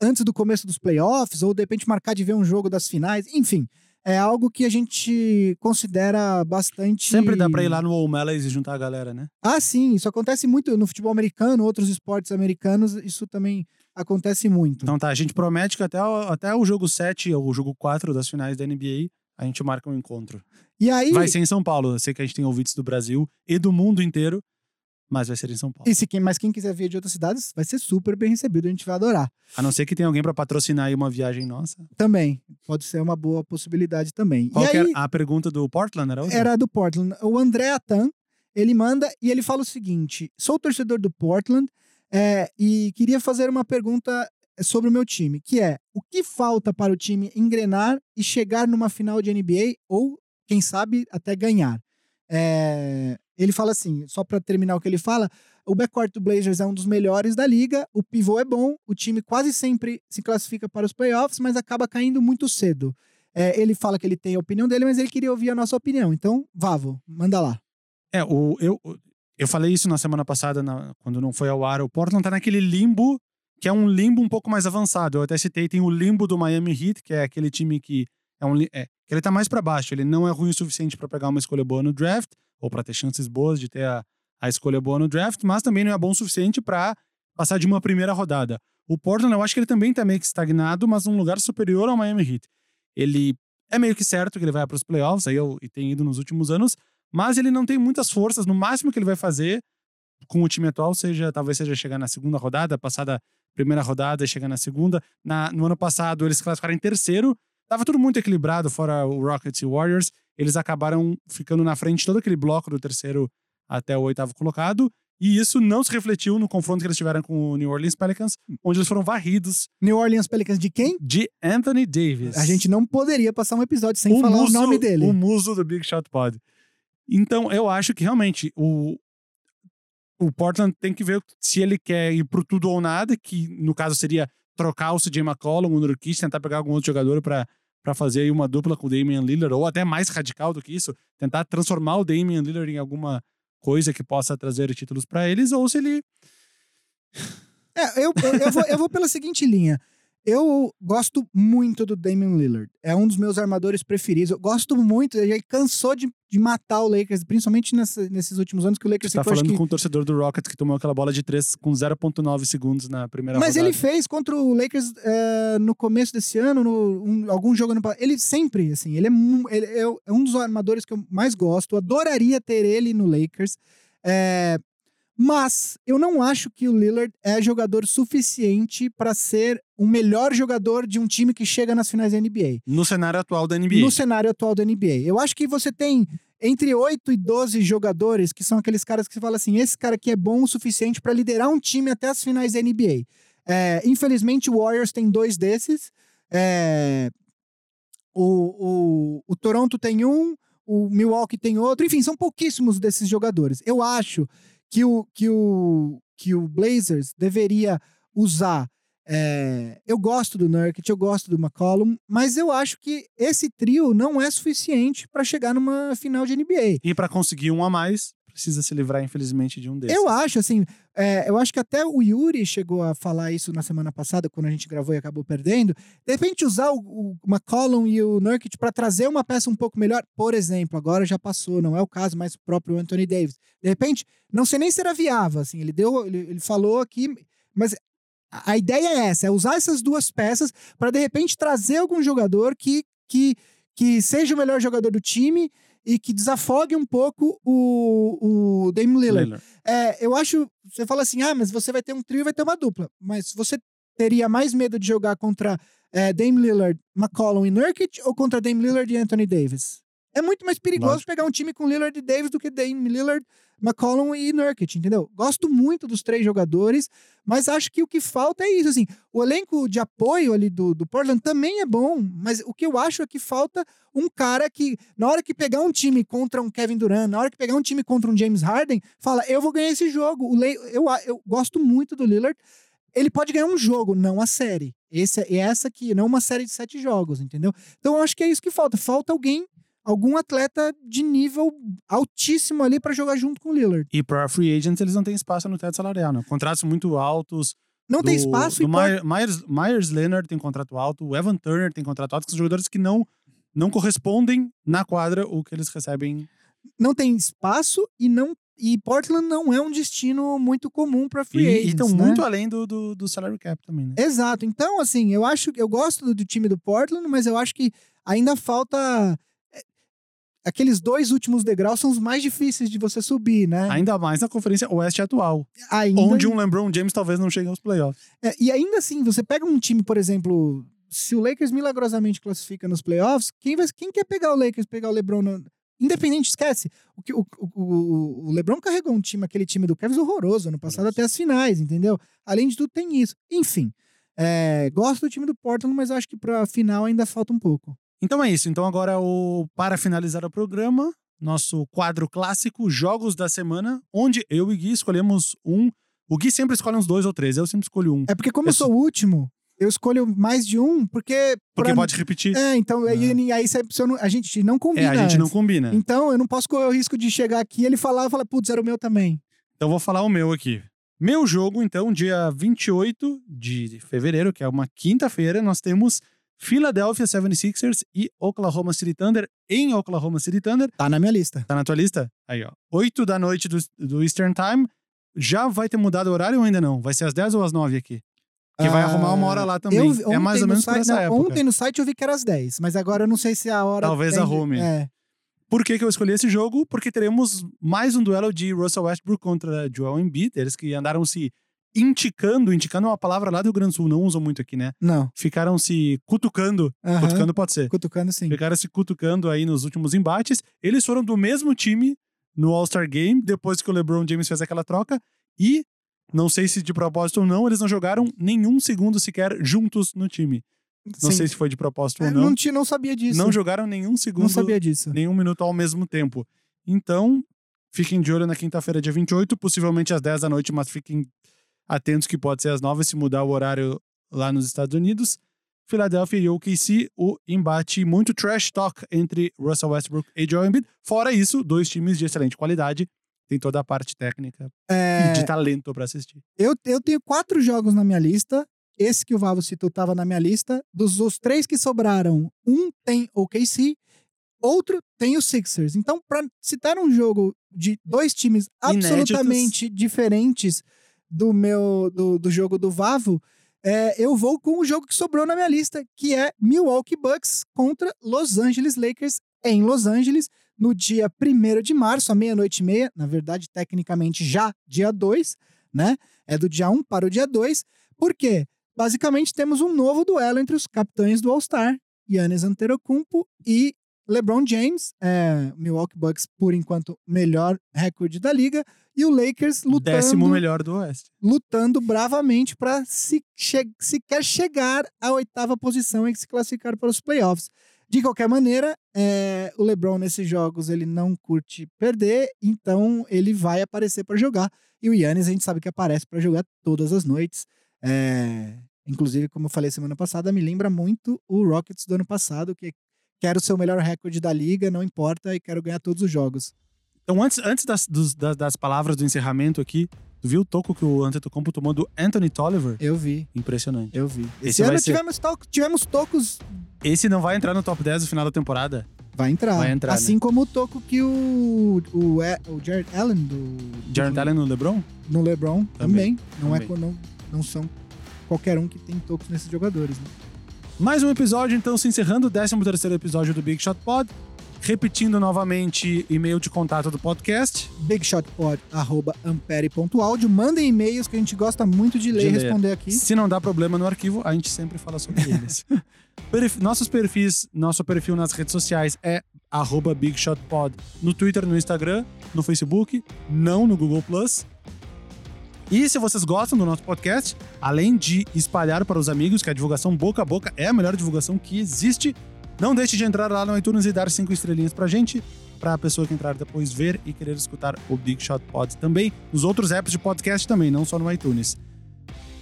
antes do começo dos playoffs, ou de repente marcar de ver um jogo das finais, enfim. É algo que a gente considera bastante. Sempre dá pra ir lá no O'Malley's e juntar a galera, né? Ah, sim. Isso acontece muito no futebol americano, outros esportes americanos, isso também acontece muito. Então tá, a gente promete que até o, até o jogo 7 ou o jogo 4 das finais da NBA, a gente marca um encontro. E aí. Vai ser em São Paulo. Eu sei que a gente tem ouvintes do Brasil e do mundo inteiro mas vai ser em São Paulo. E se quem, mas quem quiser vir de outras cidades, vai ser super bem recebido, a gente vai adorar. A não ser que tenha alguém para patrocinar aí uma viagem nossa. Também, pode ser uma boa possibilidade também. Qual aí, era a pergunta do Portland era outra? Era do Portland. O André Atan, ele manda e ele fala o seguinte: sou torcedor do Portland é, e queria fazer uma pergunta sobre o meu time, que é o que falta para o time engrenar e chegar numa final de NBA ou, quem sabe, até ganhar? É, ele fala assim, só para terminar o que ele fala, o backcourt do Blazers é um dos melhores da liga, o pivô é bom, o time quase sempre se classifica para os playoffs, mas acaba caindo muito cedo. É, ele fala que ele tem a opinião dele, mas ele queria ouvir a nossa opinião. Então, Vavo, manda lá. É, o, eu, eu falei isso na semana passada, na, quando não foi ao ar. O Portland tá naquele limbo, que é um limbo um pouco mais avançado. Eu até citei, tem o limbo do Miami Heat, que é aquele time que é um, é, que ele tá mais para baixo. Ele não é ruim o suficiente para pegar uma escolha boa no draft, ou para ter chances boas de ter a, a escolha boa no draft, mas também não é bom o suficiente para passar de uma primeira rodada. O Portland, eu acho que ele também tá meio que estagnado, mas num lugar superior ao Miami Heat. Ele é meio que certo que ele vai para os playoffs, aí eu, e tem ido nos últimos anos, mas ele não tem muitas forças. No máximo que ele vai fazer com o time atual, seja talvez seja chegar na segunda rodada, passar da primeira rodada e chegar na segunda. Na, no ano passado, eles classificaram em terceiro. Tava tudo muito equilibrado, fora o Rockets e o Warriors eles acabaram ficando na frente todo aquele bloco do terceiro até o oitavo colocado. E isso não se refletiu no confronto que eles tiveram com o New Orleans Pelicans, onde eles foram varridos. New Orleans Pelicans de quem? De Anthony Davis. A gente não poderia passar um episódio sem o falar muso, o nome dele. O muso do Big Shot Pod. Então, eu acho que realmente o, o Portland tem que ver se ele quer ir pro tudo ou nada, que no caso seria trocar o CJ McCollum, o Nurkic, tentar pegar algum outro jogador para para fazer aí uma dupla com o Damian Lillard, ou até mais radical do que isso, tentar transformar o Damian Lillard em alguma coisa que possa trazer títulos para eles, ou se ele. É, eu, eu, eu, vou, eu vou pela seguinte linha. Eu gosto muito do Damian Lillard. É um dos meus armadores preferidos. Eu gosto muito. Ele cansou de, de matar o Lakers, principalmente nessa, nesses últimos anos que o Lakers Você tá falando que... com o torcedor do Rockets que tomou aquela bola de três com 0,9 segundos na primeira Mas rodada. ele fez contra o Lakers é, no começo desse ano, no, um, algum jogo no Ele sempre, assim, ele é, ele é, é um dos armadores que eu mais gosto. Adoraria ter ele no Lakers. É, mas eu não acho que o Lillard é jogador suficiente para ser o melhor jogador de um time que chega nas finais da NBA. No cenário atual da NBA. No cenário atual da NBA. Eu acho que você tem entre 8 e 12 jogadores que são aqueles caras que você fala assim: esse cara aqui é bom o suficiente para liderar um time até as finais da NBA. É, infelizmente, o Warriors tem dois desses. É, o, o, o Toronto tem um, o Milwaukee tem outro. Enfim, são pouquíssimos desses jogadores. Eu acho que o, que o, que o Blazers deveria usar. É, eu gosto do Nurkic, eu gosto do McCollum, mas eu acho que esse trio não é suficiente para chegar numa final de NBA. E para conseguir um a mais, precisa se livrar, infelizmente, de um desses. Eu acho, assim, é, eu acho que até o Yuri chegou a falar isso na semana passada, quando a gente gravou e acabou perdendo. De repente, usar o, o McCollum e o Nurkic para trazer uma peça um pouco melhor. Por exemplo, agora já passou, não é o caso, mas o próprio Anthony Davis. De repente, não sei nem se era viável, assim, ele deu, ele, ele falou aqui, mas a ideia é essa, é usar essas duas peças para de repente trazer algum jogador que, que, que seja o melhor jogador do time e que desafogue um pouco o, o Dame Lillard. Lillard. É, eu acho, você fala assim, ah, mas você vai ter um trio e vai ter uma dupla, mas você teria mais medo de jogar contra é, Dame Lillard, McCollum e Nurkic ou contra Dame Lillard e Anthony Davis? É muito mais perigoso Lógico. pegar um time com Lillard e Davis do que Dame Lillard, McCollum e Nurkic, entendeu? Gosto muito dos três jogadores, mas acho que o que falta é isso, assim, o elenco de apoio ali do, do Portland também é bom, mas o que eu acho é que falta um cara que, na hora que pegar um time contra um Kevin Durant, na hora que pegar um time contra um James Harden, fala, eu vou ganhar esse jogo. O Le eu, eu gosto muito do Lillard, ele pode ganhar um jogo, não a série. Esse, é essa aqui, não uma série de sete jogos, entendeu? Então eu acho que é isso que falta. Falta alguém, algum atleta de nível altíssimo ali para jogar junto com o Lillard. E para free agents, eles não têm espaço no teto salarial, né? Contratos muito altos. Não do, tem espaço do e pode- Myers, Myers, Myers Leonard tem contrato alto, o Evan Turner tem contrato alto, que são jogadores que não, não correspondem na quadra o que eles recebem. não tem espaço e não e Portland não é um destino muito comum para free E agents, estão né? muito além do, do, do salary cap também, né? Exato. Então, assim, eu acho eu gosto do, do time do Portland, mas eu acho que ainda falta aqueles dois últimos degraus são os mais difíceis de você subir, né? Ainda mais na conferência oeste atual, Ainda, onde um LeBron James talvez não chegue aos playoffs. É, e ainda assim, você pega um time, por exemplo, se o Lakers milagrosamente classifica nos playoffs, quem, vai, quem quer pegar o Lakers, pegar o LeBron no- Independente, esquece. O, que- o, o, o LeBron carregou um time, aquele time do Cavs horroroso ano passado Horroroso. até as finais, entendeu? Além de tudo, tem isso. Enfim, é, gosto do time do Portland, mas acho que pra final ainda falta um pouco. Então é isso. Então agora, o, para finalizar o programa, nosso quadro clássico, Jogos da Semana, onde eu e Gui escolhemos um. O Gui sempre escolhe uns dois ou três, eu sempre escolho um. É porque, como eu Isso. sou o último, eu escolho mais de um, porque. Porque pra- pode repetir. É, então, aí, aí se eu não- a gente não É, combina. a gente não antes. combina. Então, eu não posso correr o risco de chegar aqui e ele falar e falar, putz, era o meu também. Então vou falar o meu aqui. Meu jogo, então, dia 28 de fevereiro, que é uma quinta-feira, nós temos Philadelphia 76ers e Oklahoma City Thunder em Oklahoma City Thunder. Tá na minha lista. Tá na tua lista? Aí, ó. 8 da noite do, do Eastern Time. Já vai ter mudado o horário ou ainda não? Vai ser às 10 ou às 9 aqui? Que vai Ah, arrumar uma hora lá também. Eu, é mais ou no menos site- essa não, época. Ontem no site eu vi que era às 10, mas agora eu não sei se a hora. Talvez tem- arrume. É. Por que, que eu escolhi esse jogo? Porque teremos mais um duelo de Russell Westbrook contra Joel Embiid. Eles que andaram se indicando, indicando é uma palavra lá do Rio Grande do Sul, não usam muito aqui, né? Não. Ficaram se cutucando. Aham. Cutucando pode ser. Cutucando sim. Ficaram se cutucando aí nos últimos embates. Eles foram do mesmo time no All-Star Game, depois que o LeBron James fez aquela troca. E, não sei se de propósito ou não, eles não jogaram nenhum segundo sequer juntos no time. Não Sim. sei se foi de propósito É, ou não. não, tinha, não sabia disso. Não jogaram nenhum segundo Não sabia disso. nenhum minuto ao mesmo tempo. Então, fiquem de olho na quinta-feira, dia 28, possivelmente às 10 da noite, mas fiquem atentos que pode ser às 9 se mudar o horário lá nos Estados Unidos. Philadelphia e OKC, o embate muito trash talk entre Russell Westbrook e Joel Embiid. Fora isso, dois times de excelente qualidade. Tem toda a parte técnica É, e de talento para assistir. eu, eu tenho quatro jogos na minha lista. Esse que o Vavo citou estava na minha lista. Dos os três que sobraram, um tem OKC, outro tem o Sixers. Então, para citar um jogo de dois times Inéditos. absolutamente diferentes do meu do, do jogo do Vavo, é, eu vou com o jogo que sobrou na minha lista, que é Milwaukee Bucks contra Los Angeles Lakers em Los Angeles, no dia 1 de março, à meia-noite e meia. Na verdade, tecnicamente já dia 2, né? É do dia 1 para o dia 2. Por quê? Basicamente, temos um novo duelo entre os capitães do All-Star, Giannis Antetokounmpo e LeBron James, é, Milwaukee Bucks, por enquanto, melhor recorde da liga, e o Lakers lutando Décimo melhor do Oeste. lutando bravamente para se che sequer chegar à oitava posição e se classificar para os playoffs. De qualquer maneira, é, o LeBron nesses jogos ele não curte perder, então ele vai aparecer para jogar. E o Yannis a gente sabe que aparece para jogar todas as noites. É, inclusive, como eu falei semana passada, me lembra muito o Rockets do ano passado, que quero ser o melhor recorde da liga, não importa, e quero ganhar todos os jogos. Então, antes, antes das, dos- das, das palavras do encerramento aqui, tu viu o toco que o Antetokounmpo tomou do Anthony Tolliver? Eu vi, Impressionante. eu vi. Esse, Esse ano ser- tivemos, to- tivemos tocos Esse não vai entrar no top 10 no final da temporada? Vai entrar. Vai entrar, né? assim como o toco que o, o, é- o Jared Allen do, Jared do- Allen no LeBron? no LeBron também. Também, Não, É, também. co- não, não são qualquer um que tem tocos nesses jogadores. Né? Mais um episódio, então, se encerrando, o 13 terceiro episódio do Big Shot Pod. Repetindo novamente, e-mail de contato do podcast. bigshotpod.ampere.audio. Mandem e-mails que a gente gosta muito de ler e responder aqui. Se não dá problema no arquivo, a gente sempre fala sobre eles. Nossos perfis, nosso perfil nas redes sociais é arroba BigShotPod. No Twitter, no Instagram, no Facebook, não no Google Plus. E se vocês gostam do nosso podcast, além de espalhar para os amigos, que a divulgação boca a boca é a melhor divulgação que existe, não deixe de entrar lá no iTunes e dar cinco estrelinhas pra gente, pra a pessoa que entrar depois ver e querer escutar o Big Shot Pod também, nos outros apps de podcast também, não só no iTunes.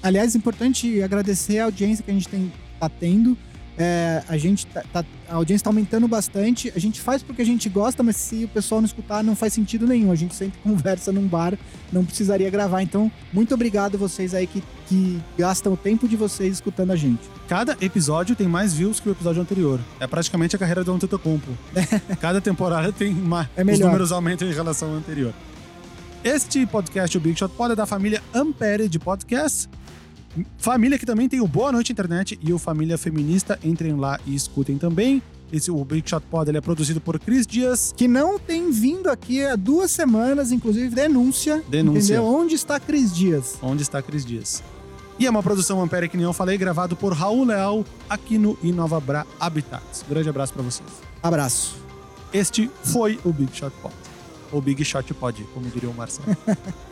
Aliás, é importante agradecer a audiência que a gente tem, tá tendo. É, a gente tá, tá- a audiência tá aumentando bastante. A gente faz porque a gente gosta, mas se o pessoal não escutar, não faz sentido nenhum. A gente sempre conversa num bar, não precisaria gravar. Então, muito obrigado vocês aí que, que gastam o tempo de vocês escutando a gente. Cada episódio tem mais views que o episódio anterior. É praticamente a carreira do Antetokounmpo. Cada temporada tem mais. É Os melhor. números aumentam em relação ao anterior. Este podcast, o Big Shot Pod, é da família Ampere de podcast. Família que também tem o Boa Noite Internet e o Família Feminista. Entrem lá e escutem também. Esse, o Big Shot Pod ele é produzido por Cris Dias. Que não tem vindo aqui há duas semanas, inclusive denúncia. Denúncia. Entendeu? Onde está Cris Dias? Onde está Cris Dias? E é uma produção Ampere, que nem eu falei, gravado por Raul Leal aqui no Inova Bra Habitats. Grande abraço pra vocês. Abraço. Este foi o Big Shot Pod. Ou Big Shot Pod, como diria o Marcelo.